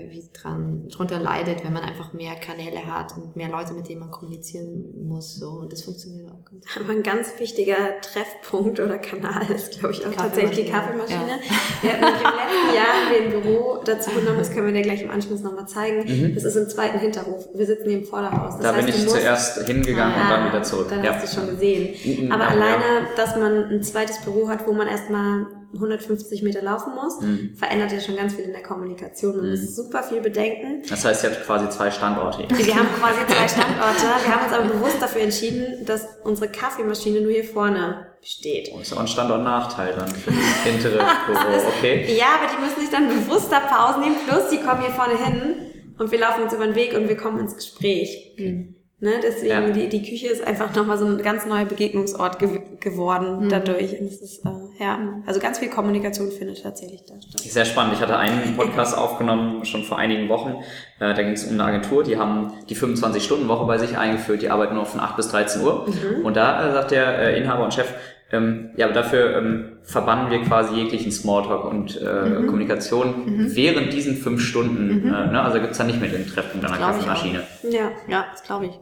wie dran drunter leidet, wenn man einfach mehr Kanäle hat und mehr Leute, mit denen man kommunizieren muss. So und das funktioniert auch
ganz gut. Aber ein ganz wichtiger Treffpunkt oder Kanal ist, glaube ich, auch tatsächlich die Kaffeemaschine. Ja. Wir hatten im letzten Jahr ein Büro dazu genommen, das können wir dir gleich im Anschluss nochmal zeigen. Mhm. Das ist im zweiten Hinterhof. Wir sitzen hier im Vorderhaus. Das
da heißt, bin ich zuerst hingegangen ja, und dann wieder zurück.
Dann ja. hast du schon gesehen. Aber alleine, dass man ein zweites Büro hat, wo man erstmal 150 Meter laufen muss, mhm. verändert ja schon ganz viel in der Kommunikation. Man mhm. muss super viel bedenken.
Das heißt, ihr habt quasi zwei Standorte.
Wir haben quasi zwei Standorte. Wir haben uns aber bewusst dafür entschieden, dass unsere Kaffeemaschine nur hier vorne steht.
Oh, ist auch ein Standortnachteil dann für [LAUGHS] das hintere Büro, okay?
Ja, aber die müssen sich dann bewusster Pausen nehmen, plus die kommen hier vorne hin und wir laufen uns über den Weg und wir kommen ins Gespräch. Mhm. Ne, deswegen, ja. die, die Küche ist einfach nochmal so ein ganz neuer Begegnungsort ge geworden mhm. dadurch. Und es ist, äh, ja, also ganz viel Kommunikation findet tatsächlich da statt.
Sehr spannend. Ich hatte einen [LAUGHS] Podcast aufgenommen, schon vor einigen Wochen. Äh, da ging es um eine Agentur, die haben die 25-Stunden-Woche bei sich eingeführt, die arbeiten nur von 8 bis 13 Uhr. Mhm. Und da äh, sagt der äh, Inhaber und Chef, ähm, ja, aber dafür ähm, verbannen wir quasi jeglichen Smalltalk und äh, mhm. Kommunikation mhm. während diesen fünf Stunden. Mhm. Äh, ne? Also gibt's da nicht mehr den Treffpunkt an der Kaffeemaschine.
Ja, ja, das glaube ich.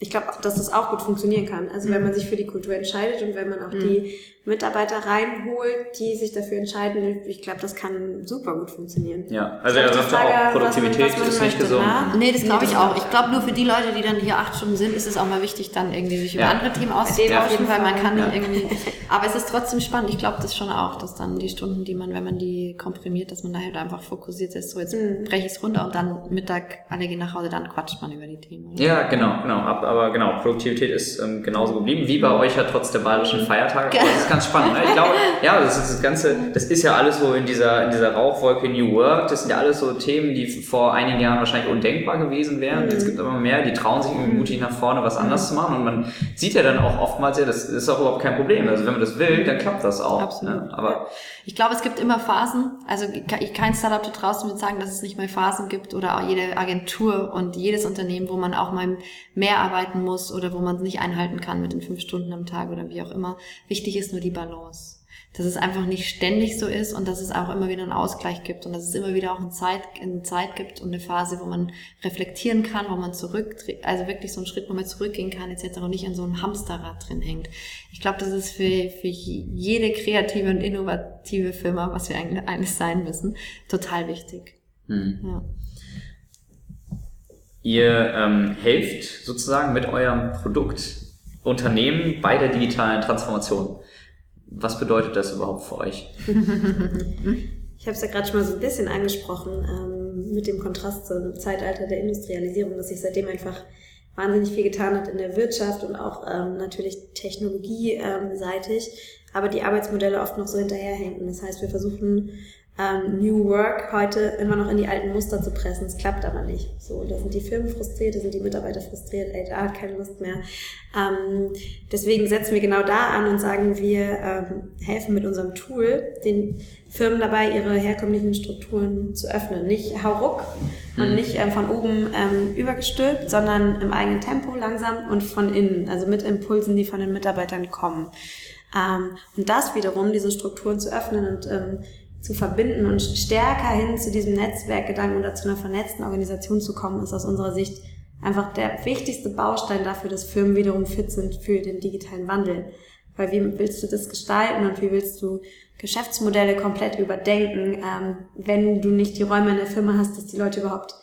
Ich glaube, dass das auch gut funktionieren kann. Also wenn man sich für die Kultur entscheidet und wenn man auch mhm. die Mitarbeiter reinholt, die sich dafür entscheiden, ich glaube, das kann super gut funktionieren.
Ja, also er sagt auch, Produktivität man, ist nicht gesund.
Na? Nee, das glaube ich auch. Ich glaube, nur für die Leute, die dann hier acht Stunden sind, ist es auch mal wichtig, dann irgendwie sich über ja. andere Themen auszutauschen, ja, weil man kann ja. irgendwie, [LAUGHS] aber es ist trotzdem spannend. Ich glaube das schon auch, dass dann die Stunden, die man, wenn man die komprimiert, dass man da halt einfach fokussiert ist, so jetzt mhm. breche ich es runter und dann Mittag, alle gehen nach Hause, dann quatscht man über die Themen.
Oder? Ja, genau, genau. Aber genau, Produktivität ist ähm, genauso geblieben, wie bei euch ja trotz der bayerischen Feiertage ganz spannend. Ne? Ich glaube, ja, das ist das Ganze, das ist ja alles so in dieser, in dieser Rauchwolke New Work, das sind ja alles so Themen, die vor einigen Jahren wahrscheinlich undenkbar gewesen wären. Mhm. Jetzt gibt es immer mehr, die trauen sich irgendwie mutig nach vorne, was anders mhm. zu machen und man sieht ja dann auch oftmals, ja, das ist auch überhaupt kein Problem. Also wenn man das will, dann klappt das auch. Absolut. Ne? Aber
ich glaube, es gibt immer Phasen. Also kein Startup da draußen wird sagen, dass es nicht mehr Phasen gibt oder auch jede Agentur und jedes Unternehmen, wo man auch mal mehr arbeiten muss oder wo man es nicht einhalten kann mit den fünf Stunden am Tag oder wie auch immer. Wichtig ist nur die Balance dass es einfach nicht ständig so ist und dass es auch immer wieder einen Ausgleich gibt und dass es immer wieder auch eine Zeit, eine Zeit gibt und eine Phase, wo man reflektieren kann, wo man zurück, also wirklich so einen Schritt, wo man zurückgehen kann etc. und nicht in so einem Hamsterrad drin hängt. Ich glaube, das ist für, für jede kreative und innovative Firma, was wir eigentlich, sein müssen, total wichtig. Mhm. Ja.
Ihr ähm, helft sozusagen mit eurem Produkt Unternehmen bei der digitalen Transformation. Was bedeutet das überhaupt für euch?
ich habe es ja gerade schon mal so ein bisschen angesprochen ähm, mit dem Kontrast zum Zeitalter der Industrialisierung, dass sich seitdem einfach wahnsinnig viel getan hat in der Wirtschaft und auch ähm, natürlich technologieseitig, aber die Arbeitsmodelle oft noch so hinterherhängen. Das heißt, wir versuchen ähm, New Work heute immer noch in die alten Muster zu pressen. Es klappt aber nicht. So, da sind die Firmen frustriert, da sind die Mitarbeiter frustriert, HR hat keine Lust mehr. Ähm, deswegen setzen wir genau da an und sagen, wir ähm, helfen mit unserem Tool den Firmen dabei, ihre herkömmlichen Strukturen zu öffnen. Nicht hauruck und mhm. nicht ähm, von oben ähm, übergestülpt, sondern im eigenen Tempo langsam und von innen, also mit Impulsen, die von den Mitarbeitern kommen. Ähm, und das wiederum, diese Strukturen zu öffnen und ähm, zu verbinden und stärker hin zu diesem Netzwerkgedanken oder zu einer vernetzten Organisation zu kommen, ist aus unserer Sicht einfach der wichtigste Baustein dafür, dass Firmen wiederum fit sind für den digitalen Wandel. Weil wie willst du das gestalten und wie willst du Geschäftsmodelle komplett überdenken, ähm, wenn du nicht die Räume in der Firma hast, dass die Leute überhaupt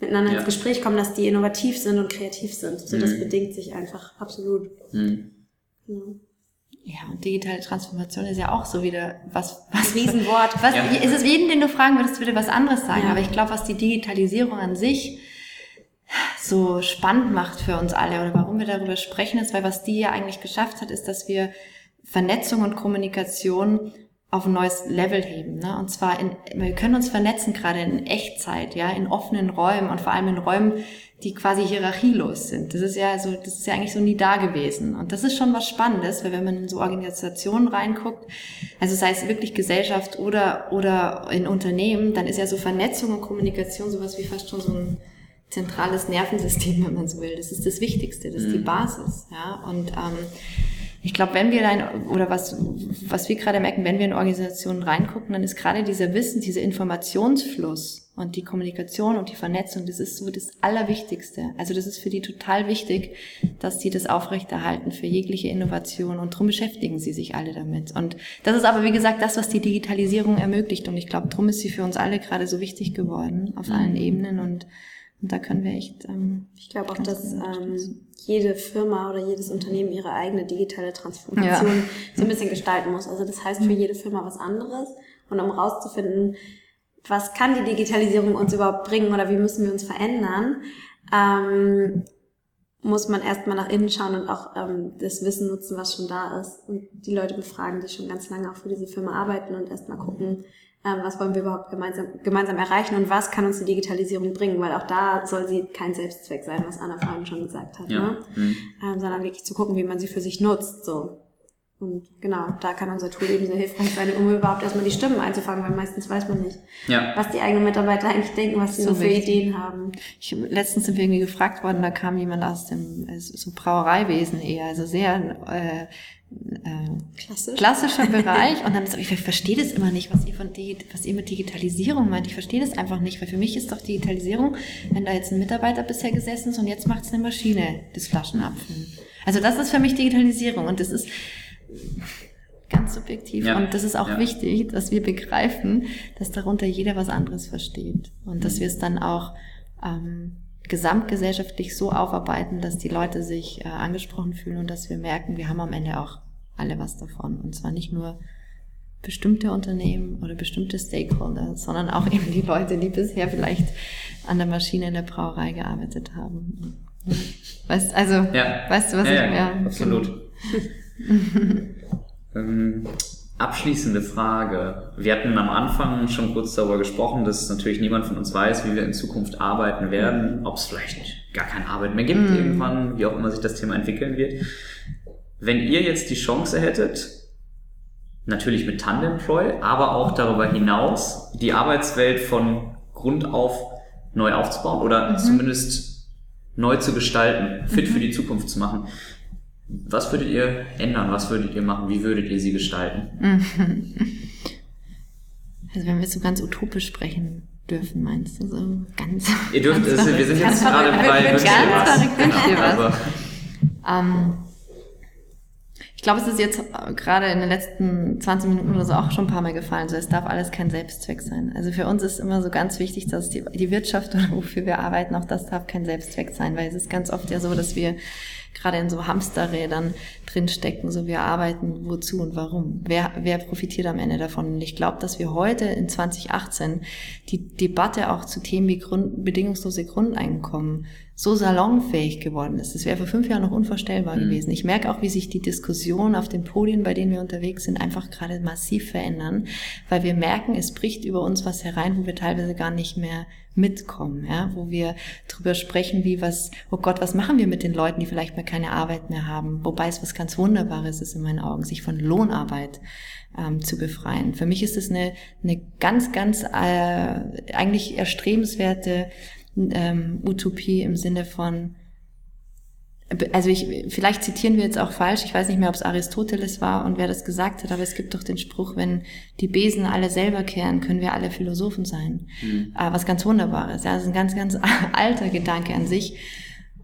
miteinander ja. ins Gespräch kommen, dass die innovativ sind und kreativ sind. So, mhm. das bedingt sich einfach absolut. Mhm.
Genau. Ja, und digitale Transformation ist ja auch so wieder was, was Riesenwort. Was, ja. Ist es jeden, den du fragen würdest, würde was anderes sagen. Ja. Aber ich glaube, was die Digitalisierung an sich so spannend macht für uns alle oder warum wir darüber sprechen, ist, weil was die ja eigentlich geschafft hat, ist, dass wir Vernetzung und Kommunikation auf ein neues Level heben. Ne? Und zwar, in, wir können uns vernetzen gerade in Echtzeit, ja, in offenen Räumen und vor allem in Räumen, die quasi hierarchielos sind. Das ist ja so, das ist ja eigentlich so nie da gewesen. Und das ist schon was Spannendes, weil wenn man in so Organisationen reinguckt, also sei es wirklich Gesellschaft oder, oder in Unternehmen, dann ist ja so Vernetzung und Kommunikation sowas wie fast schon so ein zentrales Nervensystem, [LAUGHS] wenn man so will. Das ist das Wichtigste, das ist mhm. die Basis, ja. Und, ähm, ich glaube, wenn wir da oder was, was wir gerade merken, wenn wir in Organisationen reingucken, dann ist gerade dieser Wissen, dieser Informationsfluss und die Kommunikation und die Vernetzung, das ist so das Allerwichtigste. Also das ist für die total wichtig, dass die das aufrechterhalten für jegliche Innovation und darum beschäftigen sie sich alle damit. Und das ist aber, wie gesagt, das, was die Digitalisierung ermöglicht und ich glaube, darum ist sie für uns alle gerade so wichtig geworden auf allen Ebenen und und da können wir echt. Ähm,
ich glaube auch, dass ähm, jede Firma oder jedes Unternehmen ihre eigene digitale Transformation ja. so ein bisschen gestalten muss. Also das heißt für mhm. jede Firma was anderes. Und um rauszufinden, was kann die Digitalisierung uns überhaupt bringen oder wie müssen wir uns verändern, ähm, muss man erstmal nach innen schauen und auch ähm, das Wissen nutzen, was schon da ist. Und die Leute befragen, die schon ganz lange auch für diese Firma arbeiten und erstmal gucken, ähm, was wollen wir überhaupt gemeinsam, gemeinsam erreichen und was kann uns die Digitalisierung bringen, weil auch da soll sie kein Selbstzweck sein, was Anna vorhin schon gesagt hat, ja. ne? Mhm. Ähm, sondern wirklich zu gucken, wie man sie für sich nutzt, so. Und genau, da kann unser Tool eben sehr hilfreich sein, um überhaupt erstmal die Stimmen einzufangen, weil meistens weiß man nicht, ja. was die eigenen Mitarbeiter eigentlich denken, was sie so, so für Ideen haben.
Ich, letztens sind wir irgendwie gefragt worden, da kam jemand aus dem so Brauereiwesen eher, also sehr äh, äh, Klassisch. klassischer [LAUGHS] Bereich und dann ist, ich verstehe das immer nicht, was ihr von was ihr mit Digitalisierung meint. Ich verstehe das einfach nicht, weil für mich ist doch Digitalisierung, wenn da jetzt ein Mitarbeiter bisher gesessen ist und jetzt macht es eine Maschine, das Flaschenabfüllen. Also das ist für mich Digitalisierung und das ist ganz subjektiv. Ja. Und das ist auch ja. wichtig, dass wir begreifen, dass darunter jeder was anderes versteht. Und dass wir es dann auch ähm, gesamtgesellschaftlich so aufarbeiten, dass die Leute sich äh, angesprochen fühlen und dass wir merken, wir haben am Ende auch alle was davon. Und zwar nicht nur bestimmte Unternehmen oder bestimmte Stakeholder, sondern auch eben die Leute, die bisher vielleicht an der Maschine in der Brauerei gearbeitet haben. Weißt, also, ja. weißt du, was
ja, ich ja, ja, absolut. [LAUGHS] ähm, abschließende Frage. Wir hatten am Anfang schon kurz darüber gesprochen, dass natürlich niemand von uns weiß, wie wir in Zukunft arbeiten werden, mhm. ob es vielleicht gar keine Arbeit mehr gibt mm. irgendwann, wie auch immer sich das Thema entwickeln wird. Wenn ihr jetzt die Chance hättet, natürlich mit Tandemploy, aber auch darüber hinaus die Arbeitswelt von Grund auf neu aufzubauen oder mhm. zumindest neu zu gestalten, fit mhm. für die Zukunft zu machen. Was würdet ihr ändern? Was würdet ihr machen? Wie würdet ihr sie gestalten? [LAUGHS]
Also wenn wir so ganz utopisch sprechen dürfen, meinst du so ganz.
Ihr dürft es, [LAUGHS] wir sind jetzt gerade bei was.
Genau, was. Ähm, ich glaube, es ist jetzt gerade in den letzten 20 Minuten oder so auch schon ein paar Mal gefallen. So, es darf alles kein Selbstzweck sein. Also für uns ist immer so ganz wichtig, dass die, die Wirtschaft oder [LAUGHS] wofür wir arbeiten, auch das darf kein Selbstzweck sein, weil es ist ganz oft ja so, dass wir gerade in so Hamsterrädern drinstecken, so wir arbeiten wozu und warum. Wer, wer profitiert am Ende davon? Und ich glaube, dass wir heute in 2018 die Debatte auch zu Themen wie Grund, bedingungslose Grundeinkommen so salonfähig geworden ist. Das wäre vor fünf Jahren noch unvorstellbar mhm. gewesen. Ich merke auch, wie sich die Diskussion auf den Podien, bei denen wir unterwegs sind, einfach gerade massiv verändern, weil wir merken, es bricht über uns was herein, wo wir teilweise gar nicht mehr mitkommen, ja, wo wir drüber sprechen, wie was, oh Gott, was machen wir mit den Leuten, die vielleicht mal keine Arbeit mehr haben? Wobei es was ganz Wunderbares ist in meinen Augen, sich von Lohnarbeit ähm, zu befreien. Für mich ist es eine, eine ganz, ganz äh, eigentlich erstrebenswerte ähm, Utopie im Sinne von also ich, vielleicht zitieren wir jetzt auch falsch, ich weiß nicht mehr, ob es Aristoteles war und wer das gesagt hat, aber es gibt doch den Spruch, wenn die Besen alle selber kehren, können wir alle Philosophen sein. Mhm. Äh, was ganz Wunderbares. Ja, das ist ein ganz, ganz [LAUGHS] alter Gedanke an sich.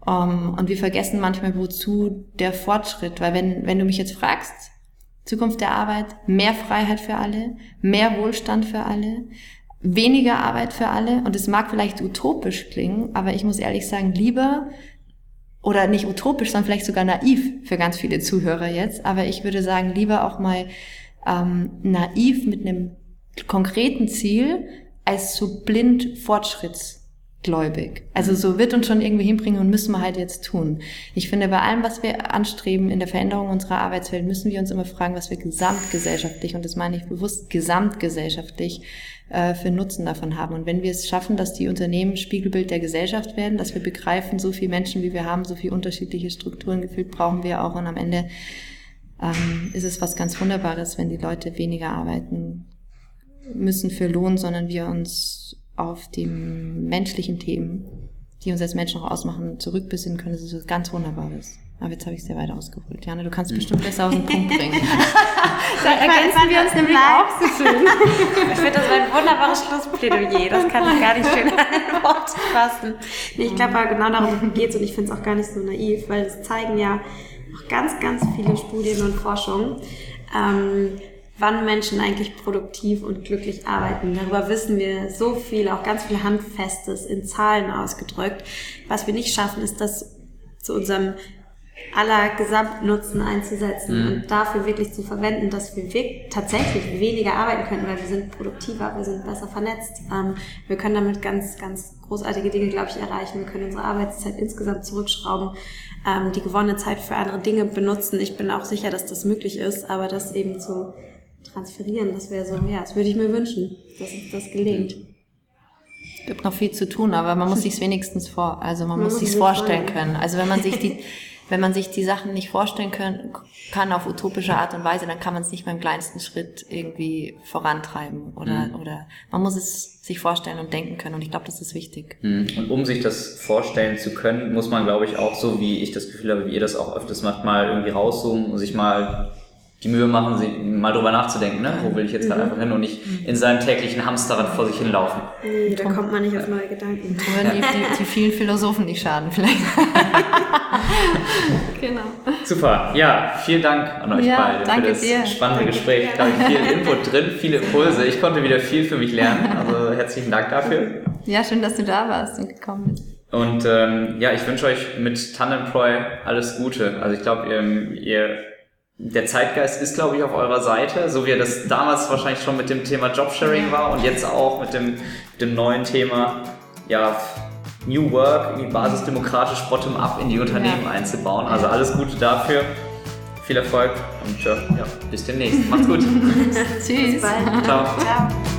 Um, ähm, und wir vergessen manchmal, wozu der Fortschritt, weil wenn, wenn du mich jetzt fragst, Zukunft der Arbeit, mehr Freiheit für alle, mehr Wohlstand für alle, weniger Arbeit für alle, und es mag vielleicht utopisch klingen, aber ich muss ehrlich sagen, lieber oder nicht utopisch, sondern vielleicht sogar naiv für ganz viele Zuhörer jetzt. Aber ich würde sagen, lieber auch mal ähm, naiv mit einem konkreten Ziel als so blind fortschrittsgläubig. Also so wird uns schon irgendwie hinbringen und müssen wir halt jetzt tun. Ich finde, bei allem, was wir anstreben in der Veränderung unserer Arbeitswelt, müssen wir uns immer fragen, was wir gesamtgesellschaftlich, und das meine ich bewusst gesamtgesellschaftlich, äh, für Nutzen davon haben. Und wenn wir es schaffen, dass die Unternehmen Spiegelbild der Gesellschaft werden, dass wir begreifen, so viele Menschen, wie wir haben, so viele unterschiedliche Strukturen gefühlt brauchen wir auch. Und am Ende ähm, ist es was ganz Wunderbares, wenn die Leute weniger arbeiten müssen für Lohn, sondern wir uns auf die menschlichen Themen, die uns als Menschen auch ausmachen, zurückbesinnen können. Das ist was ganz Wunderbares. Aber jetzt habe ich sehr weit ausgeholt. Jana, du kannst bestimmt besser auf den Punkt [LAUGHS] bringen.
da ergänzen wir uns nämlich auch so schön. [LAUGHS] ich finde, das ein wunderbares Schlussplädoyer. Das kann ich gar nicht schön in Worte fassen. Nee, ich glaube, genau darum geht es und ich finde es auch gar nicht so naiv, weil es zeigen ja auch ganz, ganz viele Studien und Forschungen, ähm, wann Menschen eigentlich produktiv und glücklich arbeiten. Darüber wissen wir so viel, auch ganz viel Handfestes in Zahlen ausgedrückt. Was wir nicht schaffen, ist das zu unserem aller Gesamtnutzen einzusetzen mhm. und dafür wirklich zu verwenden, dass wir tatsächlich weniger arbeiten können, weil wir sind produktiver, wir sind besser vernetzt. Ähm, wir können damit ganz, ganz großartige Dinge, glaube ich, erreichen. Wir können unsere Arbeitszeit insgesamt zurückschrauben, ähm, die gewonnene Zeit für andere Dinge benutzen. Ich bin auch sicher, dass das möglich ist, aber das eben zu transferieren, das wäre so, ja, das würde ich mir wünschen, dass das gelingt.
Es gibt noch viel zu tun, aber man muss sich wenigstens vor, also man, man muss sich vorstellen können. Also wenn man sich die [LAUGHS] wenn man sich die Sachen nicht vorstellen können, kann auf utopische Art und Weise, dann kann man es nicht beim kleinsten Schritt irgendwie vorantreiben oder, mhm. oder man muss es sich vorstellen und denken können und ich glaube, das ist wichtig.
Mhm. Und um sich das vorstellen zu können, muss man, glaube ich, auch so, wie ich das Gefühl habe, wie ihr das auch öfters macht, mal irgendwie rauszoomen und sich mal die Mühe machen, sie mal drüber nachzudenken, ne? wo will ich jetzt gerade mhm. einfach hin und nicht in seinem täglichen Hamsterrad vor sich hinlaufen.
Nee, da kommt man nicht auf neue Gedanken.
Oder die, die, die vielen Philosophen nicht schaden vielleicht. [LAUGHS]
genau. Super, ja, vielen Dank an euch ja, beide für das dir. spannende danke Gespräch. Da habe ich viel Input drin, viele Impulse. Ich konnte wieder viel für mich lernen, also herzlichen Dank dafür.
Ja, schön, dass du da warst und gekommen bist.
Und ähm, ja, ich wünsche euch mit Tandemploy alles Gute. Also ich glaube, ihr, ihr der Zeitgeist ist, glaube ich, auf eurer Seite, so wie er das damals wahrscheinlich schon mit dem Thema Jobsharing war und jetzt auch mit dem, dem neuen Thema ja, New Work, irgendwie basisdemokratisch bottom-up in die Unternehmen ja. einzubauen. Also alles Gute dafür. Viel Erfolg und äh, ja, bis demnächst. Macht's gut. [LAUGHS]
Tschüss.
Ciao. Ciao.